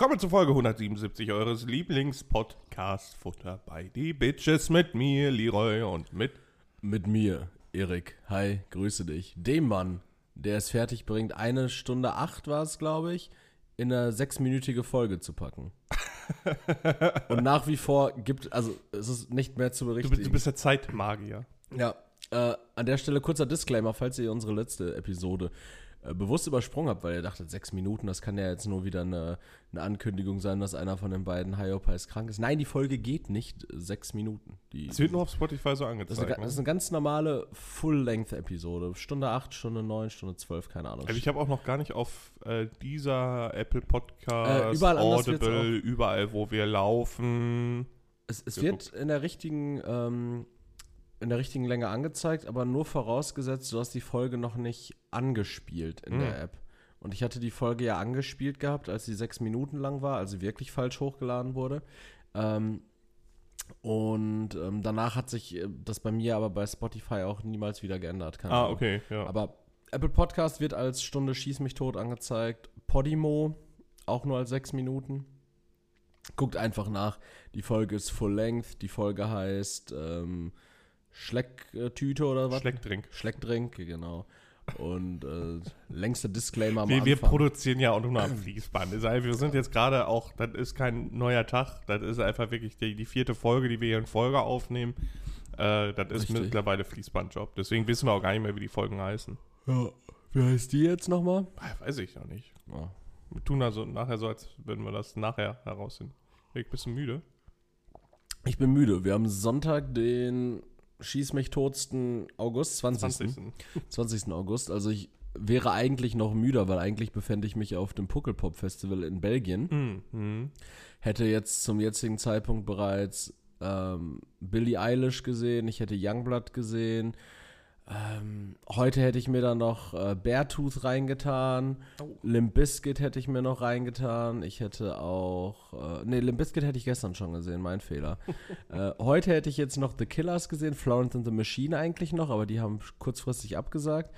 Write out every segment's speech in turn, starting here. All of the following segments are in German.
Willkommen zu Folge 177 eures Lieblings-Podcast-Futter bei die Bitches mit mir, Leroy, und mit Mit mir, Erik. Hi, grüße dich. Dem Mann, der es fertig bringt, eine Stunde acht war es, glaube ich, in eine sechsminütige Folge zu packen. Und nach wie vor gibt, also es ist nicht mehr zu du, berichtigen. bist- du bist der Zeitmagier. Ja, äh, an der Stelle kurzer Disclaimer, falls ihr unsere letzte Episode äh, bewusst übersprungen habt, weil ihr dachtet, sechs Minuten, das kann ja jetzt nur wieder eine, eine Ankündigung sein, dass einer von den beiden Hyopies krank ist. Nein, die Folge geht nicht äh, sechs Minuten. Die, Es wird nur auf Spotify so das, ist eine, angezeigt. ga- das ist Ne? eine ganz normale Full-Length-Episode. Stunde acht, Stunde neun, Stunde zwölf, keine Ahnung. Also ich habe auch noch gar nicht auf äh, dieser Apple Podcast, Äh, überall Audible, überall, wo wir laufen. es es wird in der richtigen ähm, in der richtigen Länge angezeigt, aber nur vorausgesetzt, du hast die Folge noch nicht angespielt in Hm. der App. Und ich hatte die Folge ja angespielt gehabt, als sie sechs Minuten lang war, also wirklich falsch hochgeladen wurde. Ähm, und ähm, danach hat sich äh, das bei mir aber bei Spotify auch niemals wieder geändert. Ah, okay, ja. Aber Apple Podcast wird als Stunde Schieß mich tot angezeigt. Podimo auch nur als sechs Minuten. Guckt einfach nach. Die Folge ist Full Length. Die Folge heißt ähm, Schlecktüte oder was? Schleckdrink. Schleckdrink, genau. Und äh, längster Disclaimer Wir, wir produzieren ja auch nur am Fließband. Heißt, Wir sind jetzt gerade auch, das ist kein neuer Tag, das ist einfach wirklich die, die vierte Folge, die wir hier in Folge aufnehmen. Äh, das ist Richtig. mittlerweile Fließbandjob. Deswegen wissen wir auch gar nicht mehr, wie die Folgen heißen. ja. Wie heißt die jetzt nochmal? Ah, Weiß ich noch nicht. Ja. Wir tun also nachher so, als würden wir das nachher herausfinden. Bist du müde? Ich bin müde. Wir haben Sonntag, den Schieß mich totsten August, 20. 20. 20. August. Also ich wäre eigentlich noch müder, weil eigentlich befände ich mich auf dem Puckelpop Festival in Belgien. Mhm. Hätte jetzt zum jetzigen Zeitpunkt bereits ähm, Billie Eilish gesehen, ich hätte Youngblood gesehen. Ähm, heute hätte ich mir dann noch äh, Beartooth reingetan. Oh. Limp Bizkit hätte ich mir noch reingetan. Ich hätte auch. Äh, nee, Limp Bizkit hätte ich gestern schon gesehen, mein Fehler. äh, heute hätte ich jetzt noch The Killers gesehen, Florence and the Machine eigentlich noch, aber die haben kurzfristig abgesagt.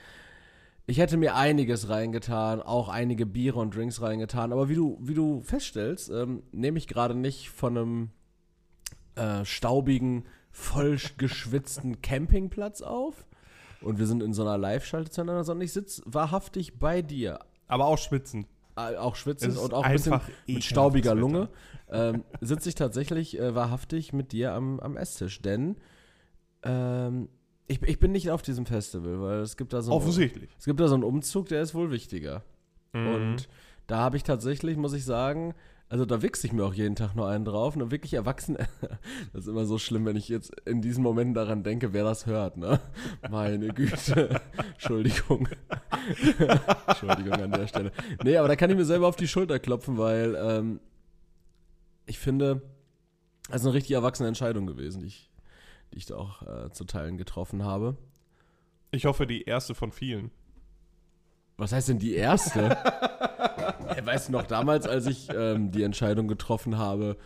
Ich hätte mir einiges reingetan, auch einige Biere und Drinks reingetan, aber wie du, wie du feststellst, ähm, nehme ich gerade nicht von einem äh, staubigen, voll geschwitzten Campingplatz auf und wir sind in so einer Live-Schalte zueinander, sondern ich sitze wahrhaftig bei dir. Aber auch schwitzen. Äh, auch schwitzend und auch ein bisschen mit staubiger. Lunge, ähm, sitze ich tatsächlich äh, wahrhaftig mit dir am, am Esstisch. Denn ähm, ich, ich bin nicht auf diesem Festival, weil es gibt da so einen, Offensichtlich. es gibt da so einen Umzug, der ist wohl wichtiger. Mhm. Und da habe ich tatsächlich, muss ich sagen, also da wichse ich mir auch jeden Tag nur einen drauf. Und wirklich erwachsen, das ist immer so schlimm, wenn ich jetzt in diesen Momenten daran denke, wer das hört, ne? Meine Güte. Entschuldigung. Entschuldigung an der Stelle. Nee, aber da kann ich mir selber auf die Schulter klopfen, weil ähm, ich finde, das ist eine richtig erwachsene Entscheidung gewesen, die ich, die ich da auch äh, zu Teilen getroffen habe. Ich hoffe, die erste von vielen. Was heißt denn die erste? Ja, weißt du noch, damals, als ich ähm, die Entscheidung getroffen habe,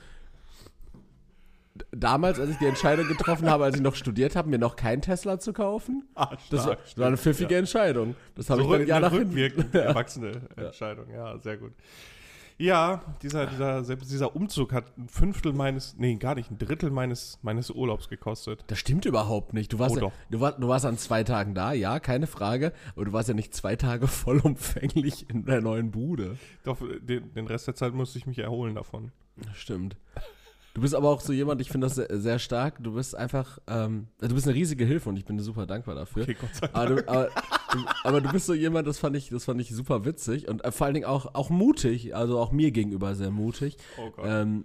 damals, als ich die Entscheidung getroffen habe, als ich noch studiert habe, mir noch keinen Tesla zu kaufen, Ah, das war, das war eine pfiffige Entscheidung. Das habe ich so dann ein Jahr nach hinten. erwachsene Entscheidung. Ja, sehr gut. Ja, dieser, dieser, dieser Umzug hat ein Fünftel meines, nee, gar nicht, ein Drittel meines, meines Urlaubs gekostet. Das stimmt überhaupt nicht. Du warst, Oh, ja, du, war, du warst an zwei Tagen da, ja, keine Frage. Aber du warst ja nicht zwei Tage vollumfänglich in der neuen Bude. Doch, den, den Rest der Zeit musste ich mich erholen davon. Das stimmt. Du bist aber auch so jemand, ich finde das sehr, sehr stark. Du bist einfach, ähm, du bist eine riesige Hilfe und ich bin dir super dankbar dafür. Okay, Gott sei Dank. Aber du, aber, aber du bist so jemand, das fand ich, das fand ich super witzig und äh, vor allen Dingen auch, auch mutig, also auch mir gegenüber sehr mutig. Oh Gott. Ähm,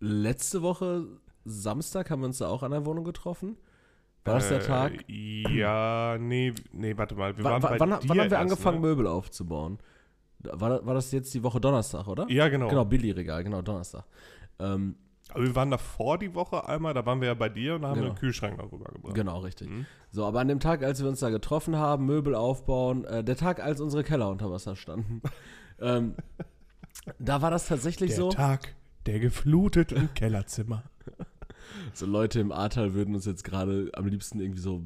letzte Woche Samstag haben wir uns da auch an der Wohnung getroffen. War das der Äh, Tag? Ja, nee, nee, warte mal. Wir Wa- waren wann, wann haben wir erst, angefangen, ne? Möbel aufzubauen? War, war das jetzt die Woche Donnerstag, oder? Ja, genau. Genau, Billy-Regal, genau, Donnerstag. Ähm, Aber wir waren davor die Woche einmal, da waren wir ja bei dir und da haben wir Genau. einen Kühlschrank darüber gebracht. Genau, richtig. Mhm. So, aber an dem Tag, als wir uns da getroffen haben, Möbel aufbauen, äh, der Tag, als unsere Keller unter Wasser standen, ähm, da war das tatsächlich Der so. Tag der gefluteten Kellerzimmer. So Leute im Ahrtal würden uns jetzt gerade am liebsten irgendwie so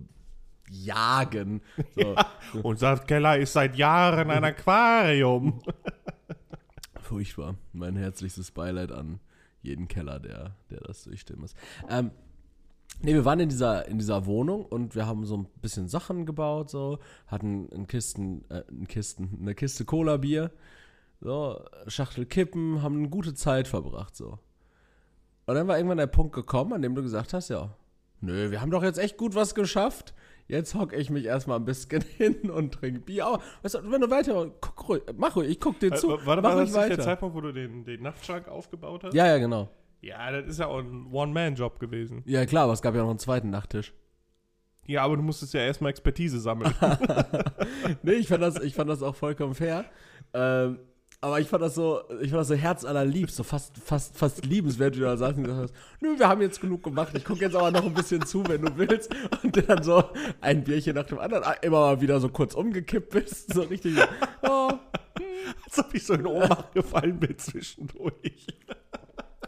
jagen. So, Unser Keller ist seit Jahren ein Aquarium. Furchtbar. Mein herzlichstes Beileid an jeden Keller, der, der das durchstehen muss. Ähm, nee, wir waren in dieser, in dieser Wohnung und wir haben so ein bisschen Sachen gebaut, so, hatten in Kisten, äh, in Kisten, eine Kiste Cola-Bier, so, Schachtel Kippen, haben eine gute Zeit verbracht, so. Und dann war irgendwann der Punkt gekommen, an dem du gesagt hast, ja, nö, wir haben doch jetzt echt gut was geschafft. Jetzt hocke ich mich erstmal ein bisschen hin und trinke Bier. Aber weißt du, wenn du weiter, guck ruhig, mach ruhig, ich guck dir zu. Äh, war, mach war das nicht der Zeitpunkt, wo du den, den Nachtschrank aufgebaut hast? Ja, ja, genau. Ja, das ist ja auch ein One-Man-Job gewesen. Ja, klar, aber es gab ja noch einen zweiten Nachttisch. Ja, aber du musstest ja erstmal Expertise sammeln. nee, ich fand das, ich fand das auch vollkommen fair. Ähm, aber ich fand das so, ich fand das so herzallerliebst, so fast, fast, fast liebenswert, wie du da sagst und gesagt hast, nö, wir haben jetzt genug gemacht, ich gucke jetzt aber noch ein bisschen zu, wenn du willst. Und dann so ein Bierchen nach dem anderen, ah, immer mal wieder so kurz umgekippt bist, so richtig, oh, Als ob ich so in Ohnmacht gefallen bin zwischendurch.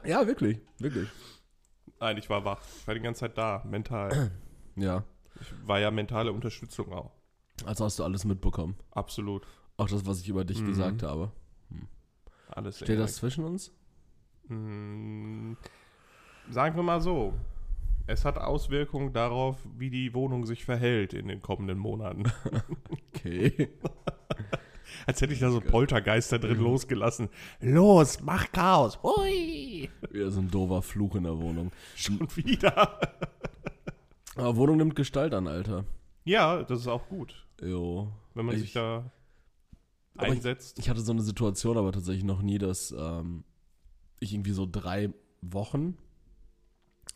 ja, wirklich, wirklich. Nein, ich war wach. Ich war die ganze Zeit da, mental. Ja, Ich war ja mentale Unterstützung auch. also hast du alles mitbekommen. Absolut. Auch das, was ich über dich Mhm. gesagt habe. Alles Steht das zwischen uns? Mm, Sagen wir mal so. Es hat Auswirkungen darauf, wie die Wohnung sich verhält in den kommenden Monaten. Okay. Als hätte ich da so Poltergeister drin losgelassen. Los, mach Chaos. Hui. Wieder so ein doofer Fluch in der Wohnung. Schon wieder. Aber Wohnung nimmt Gestalt an, Alter. Ja, das ist auch gut, Jo. wenn man Ich- sich da Aber ich- einsetzt. Ich hatte so eine Situation aber tatsächlich noch nie, dass ähm, ich irgendwie so drei Wochen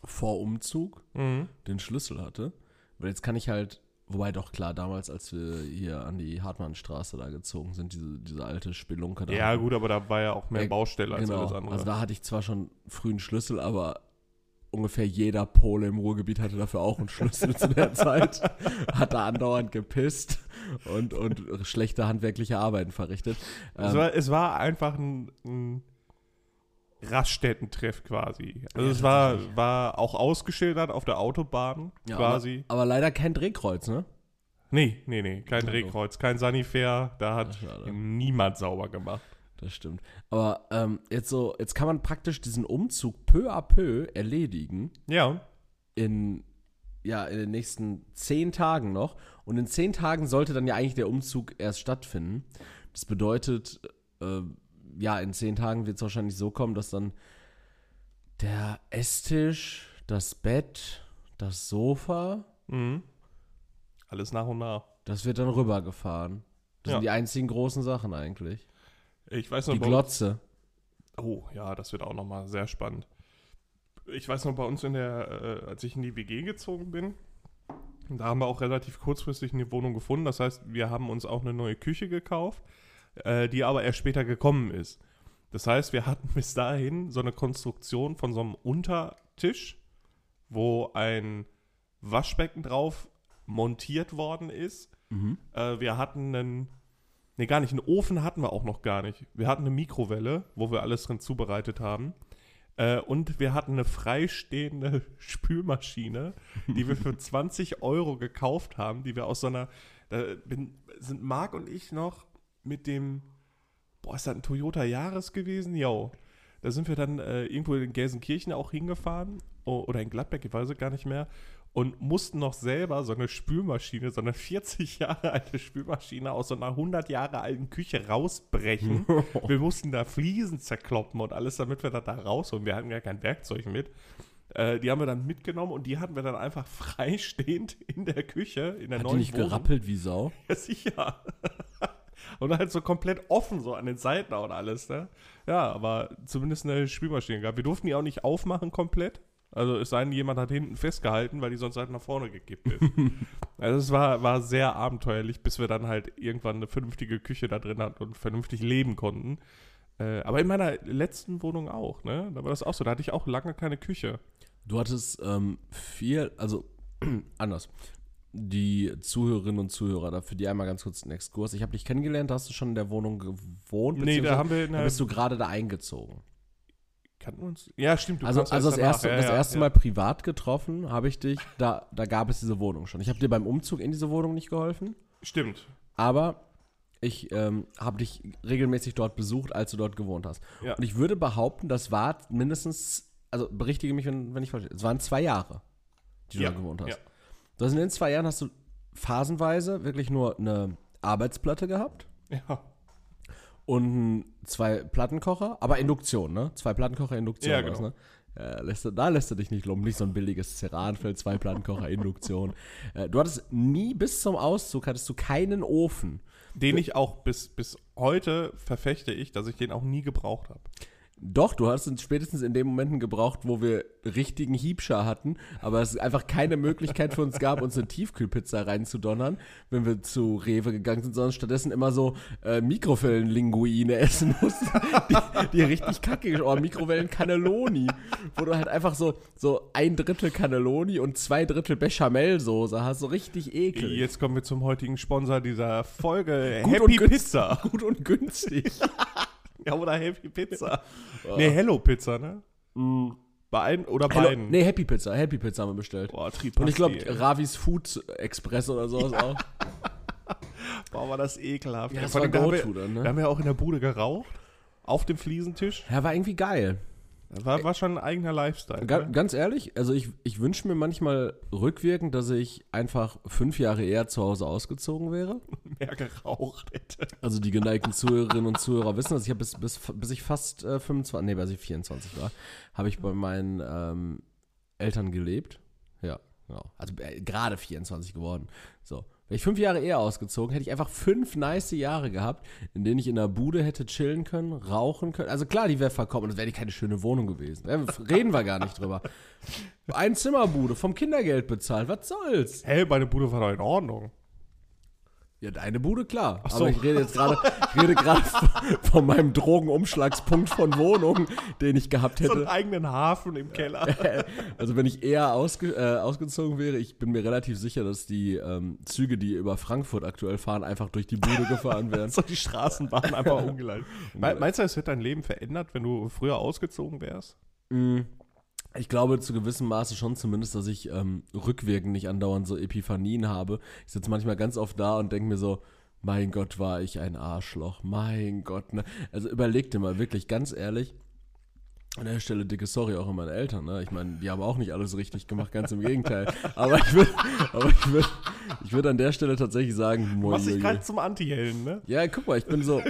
vor Umzug Mhm. den Schlüssel hatte. Weil jetzt kann ich halt, wobei doch klar, damals, als wir hier an die Hartmannstraße da gezogen sind, diese, diese alte Spelunke da. Ja, gut, aber da war ja auch mehr Ja, Baustelle als genau. alles andere. Also da hatte ich zwar schon früh einen Schlüssel, aber ungefähr jeder Pole im Ruhrgebiet hatte dafür auch einen Schlüssel zu der Zeit. Hat da andauernd gepisst und, und schlechte handwerkliche Arbeiten verrichtet. es, Ähm, war, es war einfach ein, ein Raststättentreff quasi. Also Ja, es war, war auch ausgeschildert auf der Autobahn ja, quasi. Aber, aber leider kein Drehkreuz, ne? Nee, nee, nee, kein Drehkreuz, kein Sanifair, da hat Ach, niemand sauber gemacht. Das stimmt. Aber ähm, jetzt so, jetzt kann man praktisch diesen Umzug peu à peu erledigen Ja, in, ja, in den nächsten zehn Tagen noch. Und in zehn Tagen sollte dann ja eigentlich der Umzug erst stattfinden. Das bedeutet, äh, ja, in zehn Tagen wird es wahrscheinlich so kommen, dass dann der Esstisch, das Bett, das Sofa, mhm. alles nach und nach. das wird dann rübergefahren. Das Ja. sind die einzigen großen Sachen eigentlich. Ich weiß noch, Die Glotze. Oh, ja, das wird auch nochmal sehr spannend. Ich weiß noch, bei uns in der, äh, als ich in die WG gezogen bin, da haben wir auch relativ kurzfristig eine Wohnung gefunden. Das heißt, wir haben uns auch eine neue Küche gekauft, äh, die aber erst später gekommen ist. Das heißt, wir hatten bis dahin so eine Konstruktion von so einem Untertisch, wo ein Waschbecken drauf montiert worden ist. Mhm. Äh, wir hatten einen, nee, gar nicht, einen Ofen hatten wir auch noch gar nicht. Wir hatten eine Mikrowelle, wo wir alles drin zubereitet haben. Äh, und wir hatten eine freistehende Spülmaschine, die wir für 20 Euro gekauft haben, die wir aus so einer, da bin, sind Marc und ich noch mit dem, boah, ist das ein Toyota Jahres gewesen? Jo. Da sind wir dann äh, irgendwo in Gelsenkirchen auch hingefahren oder in Gladbeck, ich weiß es gar nicht mehr, und mussten noch selber so eine Spülmaschine, so eine 40 Jahre alte Spülmaschine aus so einer 100 Jahre alten Küche rausbrechen. wir mussten da Fliesen zerkloppen und alles, damit wir das da rausholen. Wir hatten gar kein Werkzeug mit. Äh, die haben wir dann mitgenommen und die hatten wir dann einfach freistehend in der Küche, in der Hat die neuen nicht Wohnung. gerappelt wie Sau? Ja, sicher. Und halt so komplett offen, so an den Seiten und alles, ne? Ja, aber zumindest eine Spülmaschine gehabt. Wir durften die auch nicht aufmachen komplett. Also es sei denn, jemand hat hinten festgehalten, weil die sonst halt nach vorne gekippt ist. also es war, war sehr abenteuerlich, bis wir dann halt irgendwann eine vernünftige Küche da drin hatten und vernünftig leben konnten. Äh, aber in meiner letzten Wohnung auch, ne? Da war das auch so. Da hatte ich auch lange keine Küche. Du hattest ähm, viel, also anders. Die Zuhörerinnen und Zuhörer, dafür die einmal ganz kurz einen Exkurs. Ich habe dich kennengelernt, hast du schon in der Wohnung gewohnt? Nee, da haben wir der, bist du gerade da eingezogen. Kannten wir uns? Ja, stimmt. Also, also das, danach. erste, Ja, das ja, erste ja. Mal privat getroffen habe ich dich, da, da gab es diese Wohnung schon. Ich habe dir beim Umzug in diese Wohnung nicht geholfen, Stimmt. aber Ich ähm, habe dich regelmäßig dort besucht, als du dort gewohnt hast. Und ich würde behaupten, das war mindestens, also berichtige mich, wenn, wenn ich falsch Es waren zwei Jahre, die du da gewohnt hast. ja. Du hast in den zwei Jahren hast du phasenweise wirklich nur eine Arbeitsplatte gehabt Ja. Und zwei Plattenkocher, aber Induktion, ne? Zwei Plattenkocher Induktion. Ja, genau. ne? Ja, lässt du, da lässt du dich nicht lumpen, nicht so ein billiges Ceranfeld, zwei Plattenkocher Induktion. Äh, du hattest nie bis zum Auszug hattest du keinen Ofen. Den ich auch bis, bis heute verfechte ich, dass ich den auch nie gebraucht habe. Doch, du hast uns spätestens in den Momenten gebraucht, wo wir richtigen Hiebscher hatten, aber es einfach keine Möglichkeit für uns gab, uns eine Tiefkühlpizza reinzudonnern, wenn wir zu Rewe gegangen sind, sondern stattdessen immer so äh, Mikrowellenlinguine essen mussten, die, die richtig kacke oh, Mikrowellen-Cannelloni, wo du halt einfach so, so ein Drittel Cannelloni und zwei Drittel Bechamelsoße hast, so richtig eklig. Jetzt kommen wir zum heutigen Sponsor dieser Folge, Gut Happy Pizza. Gut und günstig. Ja, oder Happy Pizza. Nee, Hello Pizza, ne? Bei einem oder Hello, beiden? nee, Happy Pizza, Happy Pizza haben wir bestellt. Boah, Und ich glaube, Tripasti. Ravis Food Express oder sowas auch. Boah, war das ekelhaft. Ja, das war Go-To dann, ne? Wir haben ja auch in der Bude geraucht. Auf dem Fliesentisch. Ja, war irgendwie geil. War, war schon ein eigener Lifestyle. Ga ne? ganz ehrlich, also ich, ich wünsche mir manchmal rückwirkend, dass ich einfach fünf Jahre eher zu Hause ausgezogen wäre. Mehr geraucht hätte. Also die geneigten Zuhörerinnen und Zuhörer wissen, dass ich habe bis, bis, bis ich fast äh, 25, nee, bis ich 24 war, habe ich bei meinen ähm, Eltern gelebt. Ja, genau. Also äh, gerade 24 geworden. So. Wäre ich fünf Jahre eher ausgezogen, hätte ich einfach fünf nice Jahre gehabt, in denen ich in der Bude hätte chillen können, rauchen können. Also klar, die wäre verkommen. Das wäre die keine schöne Wohnung gewesen. Reden wir gar nicht drüber. Ein Zimmerbude, vom Kindergeld bezahlt. Was soll's? Hey, meine Bude war doch in Ordnung. Ja, deine Bude, klar. so. Aber ich rede jetzt gerade, ich rede gerade von, meinem Drogenumschlagspunkt von Wohnung, den ich gehabt So einen hätte. eigenen Hafen im Keller. Also wenn ich eher ausge, äh, ausgezogen wäre, ich bin mir relativ sicher, dass die ähm, Züge, die über Frankfurt aktuell fahren, einfach durch die Bude gefahren werden. so die Straßenbahn einfach umgeleitet. Me meinst du, es wird dein Leben verändert, wenn du früher ausgezogen wärst? Mm, Ich glaube zu gewissem Maße schon zumindest, dass ich ähm, rückwirkend nicht andauernd so Epiphanien habe. Ich sitze manchmal ganz oft da und denke mir so, mein Gott, war ich ein Arschloch. Mein Gott, ne? Also überleg dir mal wirklich, ganz ehrlich, an der Stelle dicke Sorry auch an meine Eltern, ne? Ich meine, die haben auch nicht alles richtig gemacht, ganz im Gegenteil. Aber ich würde aber ich würd, ich würd an der Stelle tatsächlich sagen, Du machst dich moin, gerade zum Anti-Helden, ne? ja, guck mal, ich bin so,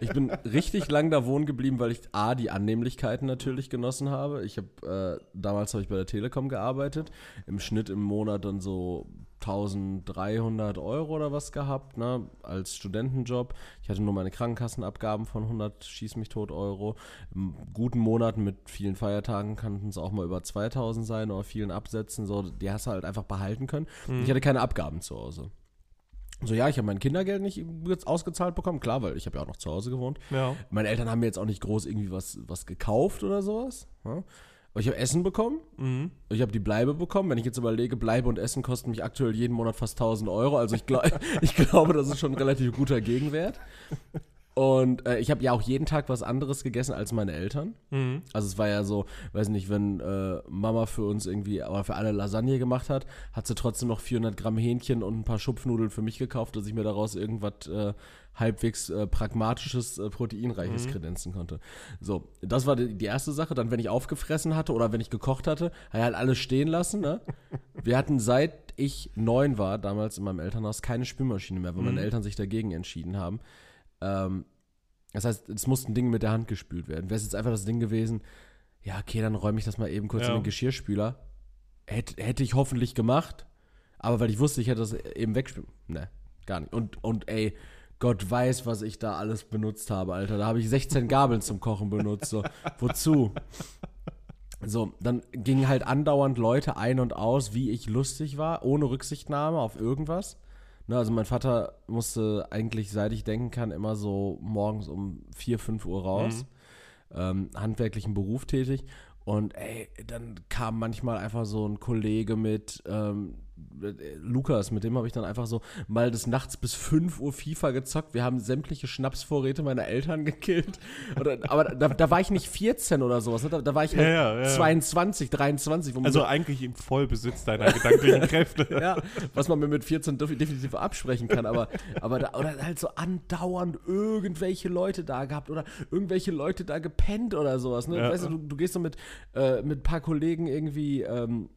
ich bin richtig lang da wohnen geblieben, weil ich A, die Annehmlichkeiten natürlich genossen habe. Ich habe, äh, damals habe ich bei der Telekom gearbeitet, im Schnitt im Monat dann so 1300 Euro oder was gehabt, ne, als Studentenjob. Ich hatte nur meine Krankenkassenabgaben von 100, schieß mich tot Euro. Im guten Monaten mit vielen Feiertagen kannten es auch mal über 2000 sein oder vielen Absätzen, so, die hast du halt einfach behalten können. Ich hatte keine Abgaben zu Hause. So, ja, ich habe mein Kindergeld nicht ausgezahlt bekommen, klar, weil ich habe ja auch noch zu Hause gewohnt. Ja. Meine Eltern haben mir jetzt auch nicht groß irgendwie was, was gekauft oder sowas. Ja? Ich habe Essen bekommen. Mhm. Ich habe die Bleibe bekommen. Wenn ich jetzt überlege, Bleibe und Essen kosten mich aktuell jeden Monat fast 1000 Euro. Also ich, glaub, ich glaube, das ist schon ein relativ guter Gegenwert. Und äh, ich habe ja auch jeden Tag was anderes gegessen als meine Eltern. Mhm. Also es war ja so, weiß nicht, wenn äh, Mama für uns irgendwie, aber für alle Lasagne gemacht hat, hat sie trotzdem noch 400 Gramm Hähnchen und ein paar Schupfnudeln für mich gekauft, dass ich mir daraus irgendwas äh, halbwegs äh, pragmatisches, äh, proteinreiches kredenzen konnte. So, das war die, die erste Sache. Dann, wenn ich aufgefressen hatte oder wenn ich gekocht hatte, habe ich halt alles stehen lassen. Ne? Wir hatten seit ich neun war, damals in meinem Elternhaus, keine Spülmaschine mehr, weil meine Eltern sich dagegen entschieden haben. Ähm, das heißt, es mussten Dinge mit der Hand gespült werden. Wäre es jetzt einfach das Ding gewesen, ja, okay, dann räume ich das mal eben kurz Ja. in den Geschirrspüler. Hätte, hätte ich hoffentlich gemacht, aber weil ich wusste, ich hätte das eben wegspülen. Ne, gar nicht. Und, und ey, Gott weiß, was ich da alles benutzt habe, Alter. Da habe ich 16 Gabeln zum Kochen benutzt. So, wozu? So, dann gingen halt andauernd Leute ein und aus, wie ich lustig war, ohne Rücksichtnahme auf irgendwas. Ne, also mein Vater musste eigentlich, seit ich denken kann, immer so morgens um 4, 5 Uhr raus. Ähm, handwerklichen Beruf tätig. Und ey, dann kam manchmal einfach so ein Kollege mit, ähm, äh, Lukas, mit dem habe ich dann einfach so mal des Nachts bis 5 Uhr FIFA gezockt. Wir haben sämtliche Schnapsvorräte meiner Eltern gekillt. Oder, aber da, da war ich nicht 14 oder sowas. ne? Da, da war ich halt Ja, ja, ja. 22, 23. Wo man Also so- eigentlich im Vollbesitz deiner gedanklichen Kräfte. ja, was man mir mit 14 def- definitiv absprechen kann, aber, aber da, oder halt so andauernd irgendwelche Leute da gehabt oder irgendwelche Leute da gepennt oder sowas. Ne? Weißt du, du, du gehst so mit, äh, mit ein paar Kollegen irgendwie ähm,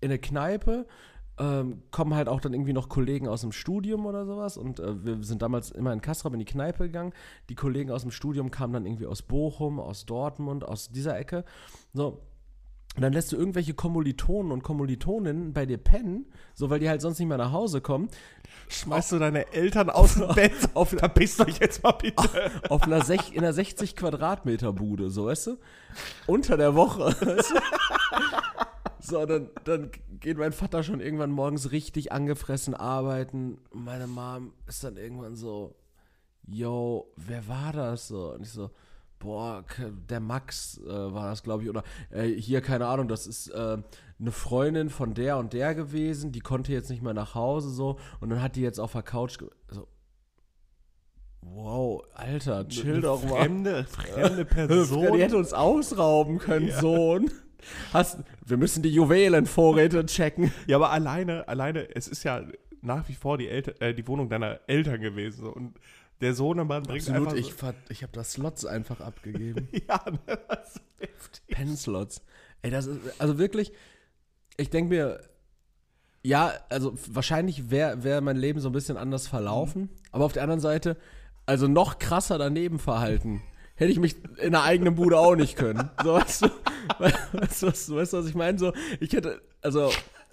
in eine Kneipe. Ähm, kommen halt auch dann irgendwie noch Kollegen aus dem Studium oder sowas und äh, wir sind damals immer in Kastrop in die Kneipe gegangen. Die Kollegen aus dem Studium kamen dann irgendwie aus Bochum, aus Dortmund, aus dieser Ecke. So, und dann lässt du irgendwelche Kommilitonen und Kommilitoninnen bei dir pennen, so weil die halt sonst nicht mehr nach Hause kommen, Schmeißt du deine Eltern aus dem Bett auf, verpisst euch jetzt mal bitte. auf einer sech, in einer 60 Quadratmeter Bude, so weißt du? Unter der Woche. Weißt du? So, dann, dann geht mein Vater schon irgendwann morgens richtig angefressen arbeiten. Und meine Mom ist dann irgendwann so, yo, wer war das so? Und ich so, boah, der Max äh, war das, glaube ich. Oder äh, hier, keine Ahnung, das ist äh, eine Freundin von der und der gewesen, die konnte jetzt nicht mehr nach Hause so. Und dann hat die jetzt auf der Couch, so, wow, Alter, chill doch mal. Fremde, fremde Die Person. hätte uns ausrauben können, Ja. Sohn. Hast, wir müssen die Juwelenvorräte checken. Ja, aber alleine, alleine, es ist ja nach wie vor die, Elter, äh, die Wohnung deiner Eltern gewesen. Und der Sohnemann bringt einfach so, ich, ich habe das Slots einfach abgegeben. Ja, ne, das ist heftig. Pen-Slots. Ey, das ist, also wirklich, ich denke mir, ja, also wahrscheinlich wäre wär mein Leben so ein bisschen anders verlaufen. Aber auf der anderen Seite, also noch krasser daneben verhalten. Hätte ich mich in der eigenen Bude auch nicht können. So, weißt du, weißt du, was, weißt du, was ich meine? So, ich hätte, also,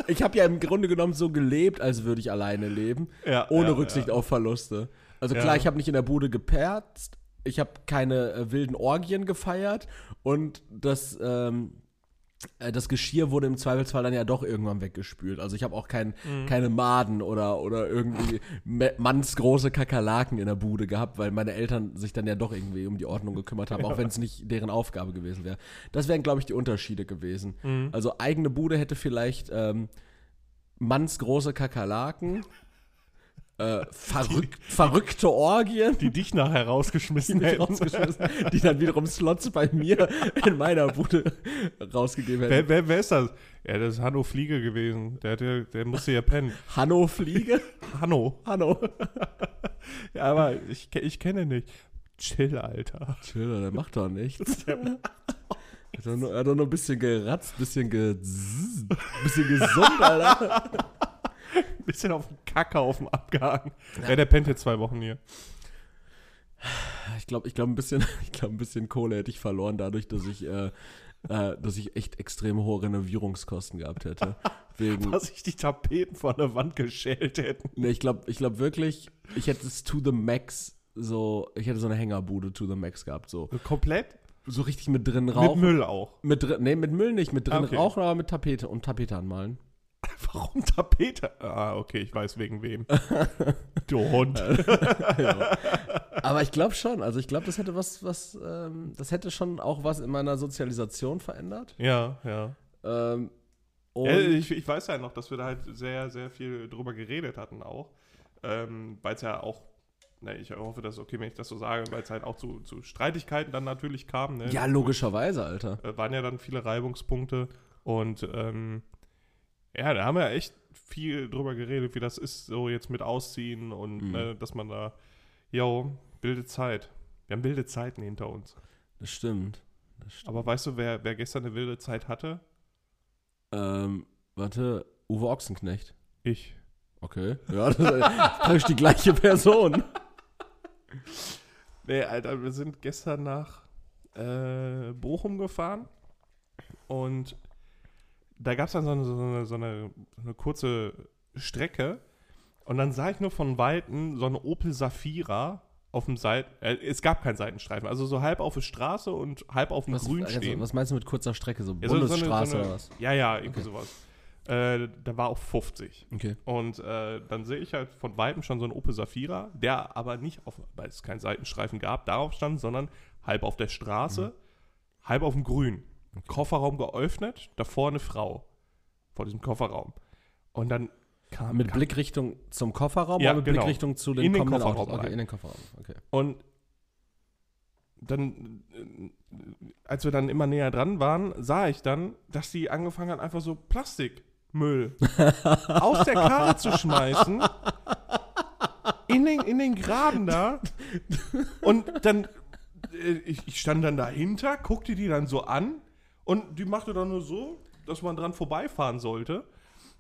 ich habe ja im Grunde genommen so gelebt, als würde ich alleine leben, Ja, ohne ja, Rücksicht ja. auf Verluste. Also klar, ich habe nicht in der Bude geperzt, ich habe keine äh, wilden Orgien gefeiert und das, ähm, äh, das Geschirr wurde im Zweifelsfall dann ja doch irgendwann weggespült. Also ich habe auch kein, Mhm. keine Maden oder, oder irgendwie mannsgroße Kakerlaken in der Bude gehabt, weil meine Eltern sich dann ja doch irgendwie um die Ordnung gekümmert haben, auch wenn es nicht deren Aufgabe gewesen wäre. Das wären, glaube ich, die Unterschiede gewesen. Mhm. Also eigene Bude hätte vielleicht ähm, mannsgroße Kakerlaken, äh, verrück, verrückte Orgien. Die dich nachher rausgeschmissen mich hätten. rausgeschmissen, die dann wiederum Slots bei mir in meiner Bude rausgegeben hätten. Wer, wer, wer ist das? Ja, das ist Hanno Fliege gewesen. Der, der, der musste ja pennen. Hanno Fliege? Hanno. Hanno. Ja, aber ich, ich kenne ihn nicht. Chill, Alter. Chill, der macht doch nichts. Er hat doch nur, er hat doch nur ein bisschen geratzt, bisschen ge bisschen gesund, Alter. Bisschen auf den Kacker auf dem abgehangen. Ja. der pennt jetzt zwei Wochen hier. Ich glaube, ich glaube ein bisschen, ich glaube ein bisschen Kohle hätte ich verloren dadurch, dass ich, äh, äh, dass ich echt extrem hohe Renovierungskosten gehabt hätte. Wegen, Dass sich die Tapeten von der Wand geschält hätten. ne, ich glaube, ich glaube wirklich, ich hätte es to the max so, ich hätte so eine Hängerbude to the max gehabt, so, Komplett? so richtig mit drin Mit rauchen. Müll auch. Mit drin, nee, mit Müll nicht, mit drin Ah, okay. rauchen, aber mit Tapete und Tapete anmalen. Warum Tapete? Ah, okay, ich weiß wegen wem. du Hund. ja. Aber ich glaube schon, also ich glaube, das hätte was, was, ähm, das hätte schon auch was in meiner Sozialisation verändert. Ja, ja. Ähm, ja ich, ich weiß ja noch, dass wir da halt sehr, sehr viel drüber geredet hatten auch. Ähm, weil es ja auch, ne, ich hoffe, das ist okay, wenn ich das so sage, weil es halt auch zu, zu Streitigkeiten dann natürlich kam. Ne? ja, logischerweise, Alter. äh, waren ja dann viele Reibungspunkte und ähm, ja, da haben wir ja echt viel drüber geredet, wie das ist, so jetzt mit Ausziehen und Mhm. äh, dass man da, yo, wilde Zeit. Wir haben wilde Zeiten hinter uns. Das stimmt. Das stimmt. Aber weißt du, wer, wer gestern eine wilde Zeit hatte? Ähm, warte, Uwe Ochsenknecht. Ich. Okay. Ja, das ist praktisch die gleiche Person. Nee, Alter, wir sind gestern nach äh, Bochum gefahren und da gab es dann so eine, so, eine, so, eine, so eine kurze Strecke und dann sah ich nur von Weitem so eine Opel Safira auf dem Seit... Äh, es gab keinen Seitenstreifen, also so halb auf der Straße und halb auf dem Was, Grün also, stehen. was meinst du mit kurzer Strecke? So Ja, so- so eine- Bundesstraße so eine- oder was? Ja, ja, irgendwie Okay. sowas. Äh, da war auch 50. Okay. Und äh, dann sehe ich halt von Weitem schon so einen Opel Safira, der aber nicht, auf, weil es keinen Seitenstreifen gab, darauf stand, sondern halb auf der Straße, halb auf dem Grün. Kofferraum geöffnet, davor eine Frau vor diesem Kofferraum. Und dann kam, Mit kam. Blickrichtung zum Kofferraum Ja, oder mit genau. Blickrichtung zu den In den Kofferraum Autos? Okay, in den Kofferraum. Okay. Und dann, als wir dann immer näher dran waren, sah ich dann, dass die angefangen hat, einfach so Plastikmüll aus der Karre zu schmeißen. In den, in den Graben da. Und dann, äh, ich, ich stand dann dahinter, guckte die dann so an und die machte dann nur so, dass man dran vorbeifahren sollte.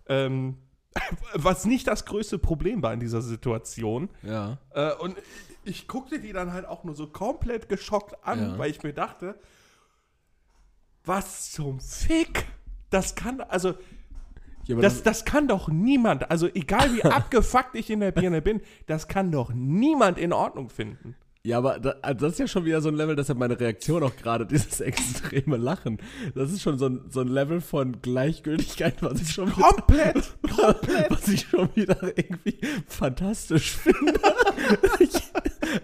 Ähm, was nicht das größte Problem war in dieser Situation. Ja. Äh, und ich guckte die dann halt auch nur so komplett geschockt an, Ja. weil ich mir dachte, was zum Fick? Das kann, also, ja das, das kann doch niemand, also egal wie abgefuckt ich in der Birne bin, das kann doch niemand in Ordnung finden. Ja, aber also das ist ja schon wieder so ein Level, deshalb meine Reaktion auch gerade, dieses extreme Lachen. Das ist schon so ein, so ein Level von Gleichgültigkeit, was ich schon wieder, Komplett! was ich schon wieder irgendwie fantastisch finde. ich,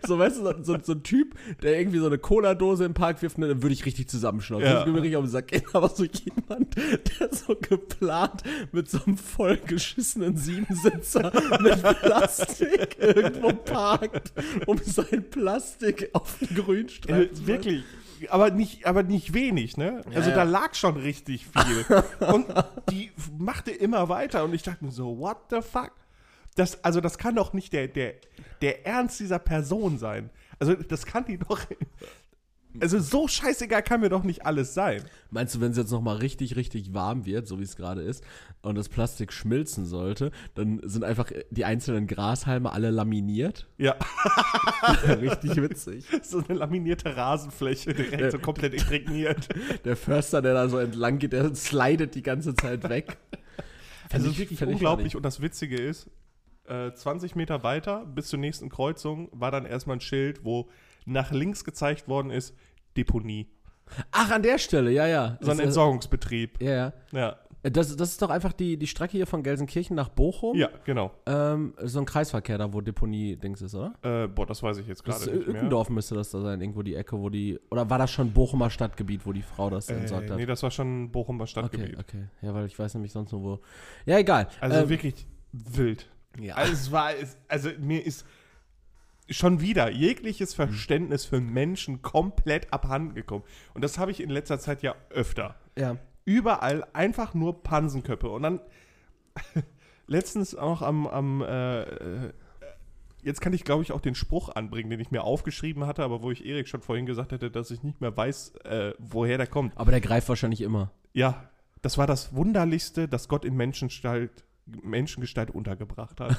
so, weißt du, so, so, ein Typ, der irgendwie so eine Cola-Dose im Park wirft, dann würde ich richtig zusammenschnauzen. Ja. Das würde mir richtig auf den Sack gehen. Aber so jemand, der so geplant mit so einem vollgeschissenen Siebensitzer mit Plastik irgendwo parkt, um sein Plastik auf den Äh, Grünstreifen zu wirklich. Aber nicht, aber nicht wenig, ne? Also ja. da lag schon richtig viel. und die machte immer weiter und ich dachte mir so, what the fuck? Das, also das kann doch nicht der, der, der Ernst dieser Person sein. Also das kann die doch. Also so scheißegal kann mir doch nicht alles sein. Meinst du, wenn es jetzt noch mal richtig, richtig warm wird, so wie es gerade ist, und das Plastik schmilzen sollte, dann sind einfach die einzelnen Grashalme alle laminiert? Ja, richtig witzig. so eine laminierte Rasenfläche direkt so komplett imprägniert. Der Förster, der da so entlang geht, der slidet die ganze Zeit weg. Also ich- wirklich unglaublich. Und das Witzige ist, äh, 20 Meter weiter bis zur nächsten Kreuzung war dann erstmal ein Schild, wo nach links gezeigt worden ist, Deponie. Ach, an der Stelle, ja, ja. So ein äh, Entsorgungsbetrieb. Ja, ja. Ja, Das, das ist doch einfach die, die Strecke hier von Gelsenkirchen nach Bochum. ja genau. Ähm, so ein Kreisverkehr da, wo Deponie-Dings ist, oder? Äh, boah, das weiß ich jetzt gerade nicht mehr. Ückendorf müsste das da sein, irgendwo die Ecke, wo die. Oder war das schon Bochumer Stadtgebiet, wo die Frau das entsorgt Äh, hat? nee, das war schon Bochumer okay, Stadtgebiet. okay. Ja, weil ich weiß nämlich sonst nur wo. Ja, egal. Also Ähm, wirklich wild. Ja. Also es war, es, also mir ist schon wieder jegliches Verständnis für Menschen komplett abhanden gekommen. Und das habe ich in letzter Zeit ja öfter. ja. überall einfach nur Pansenköpfe. Und dann letztens auch am, am äh, äh, jetzt kann ich glaube ich auch den Spruch anbringen, den ich mir aufgeschrieben hatte, aber wo ich Erik schon vorhin gesagt hätte, dass ich nicht mehr weiß, äh, woher der kommt. Aber der greift wahrscheinlich immer. Ja, das war das Wunderlichste, das Gott in Menschengestalt, Menschengestalt untergebracht hat.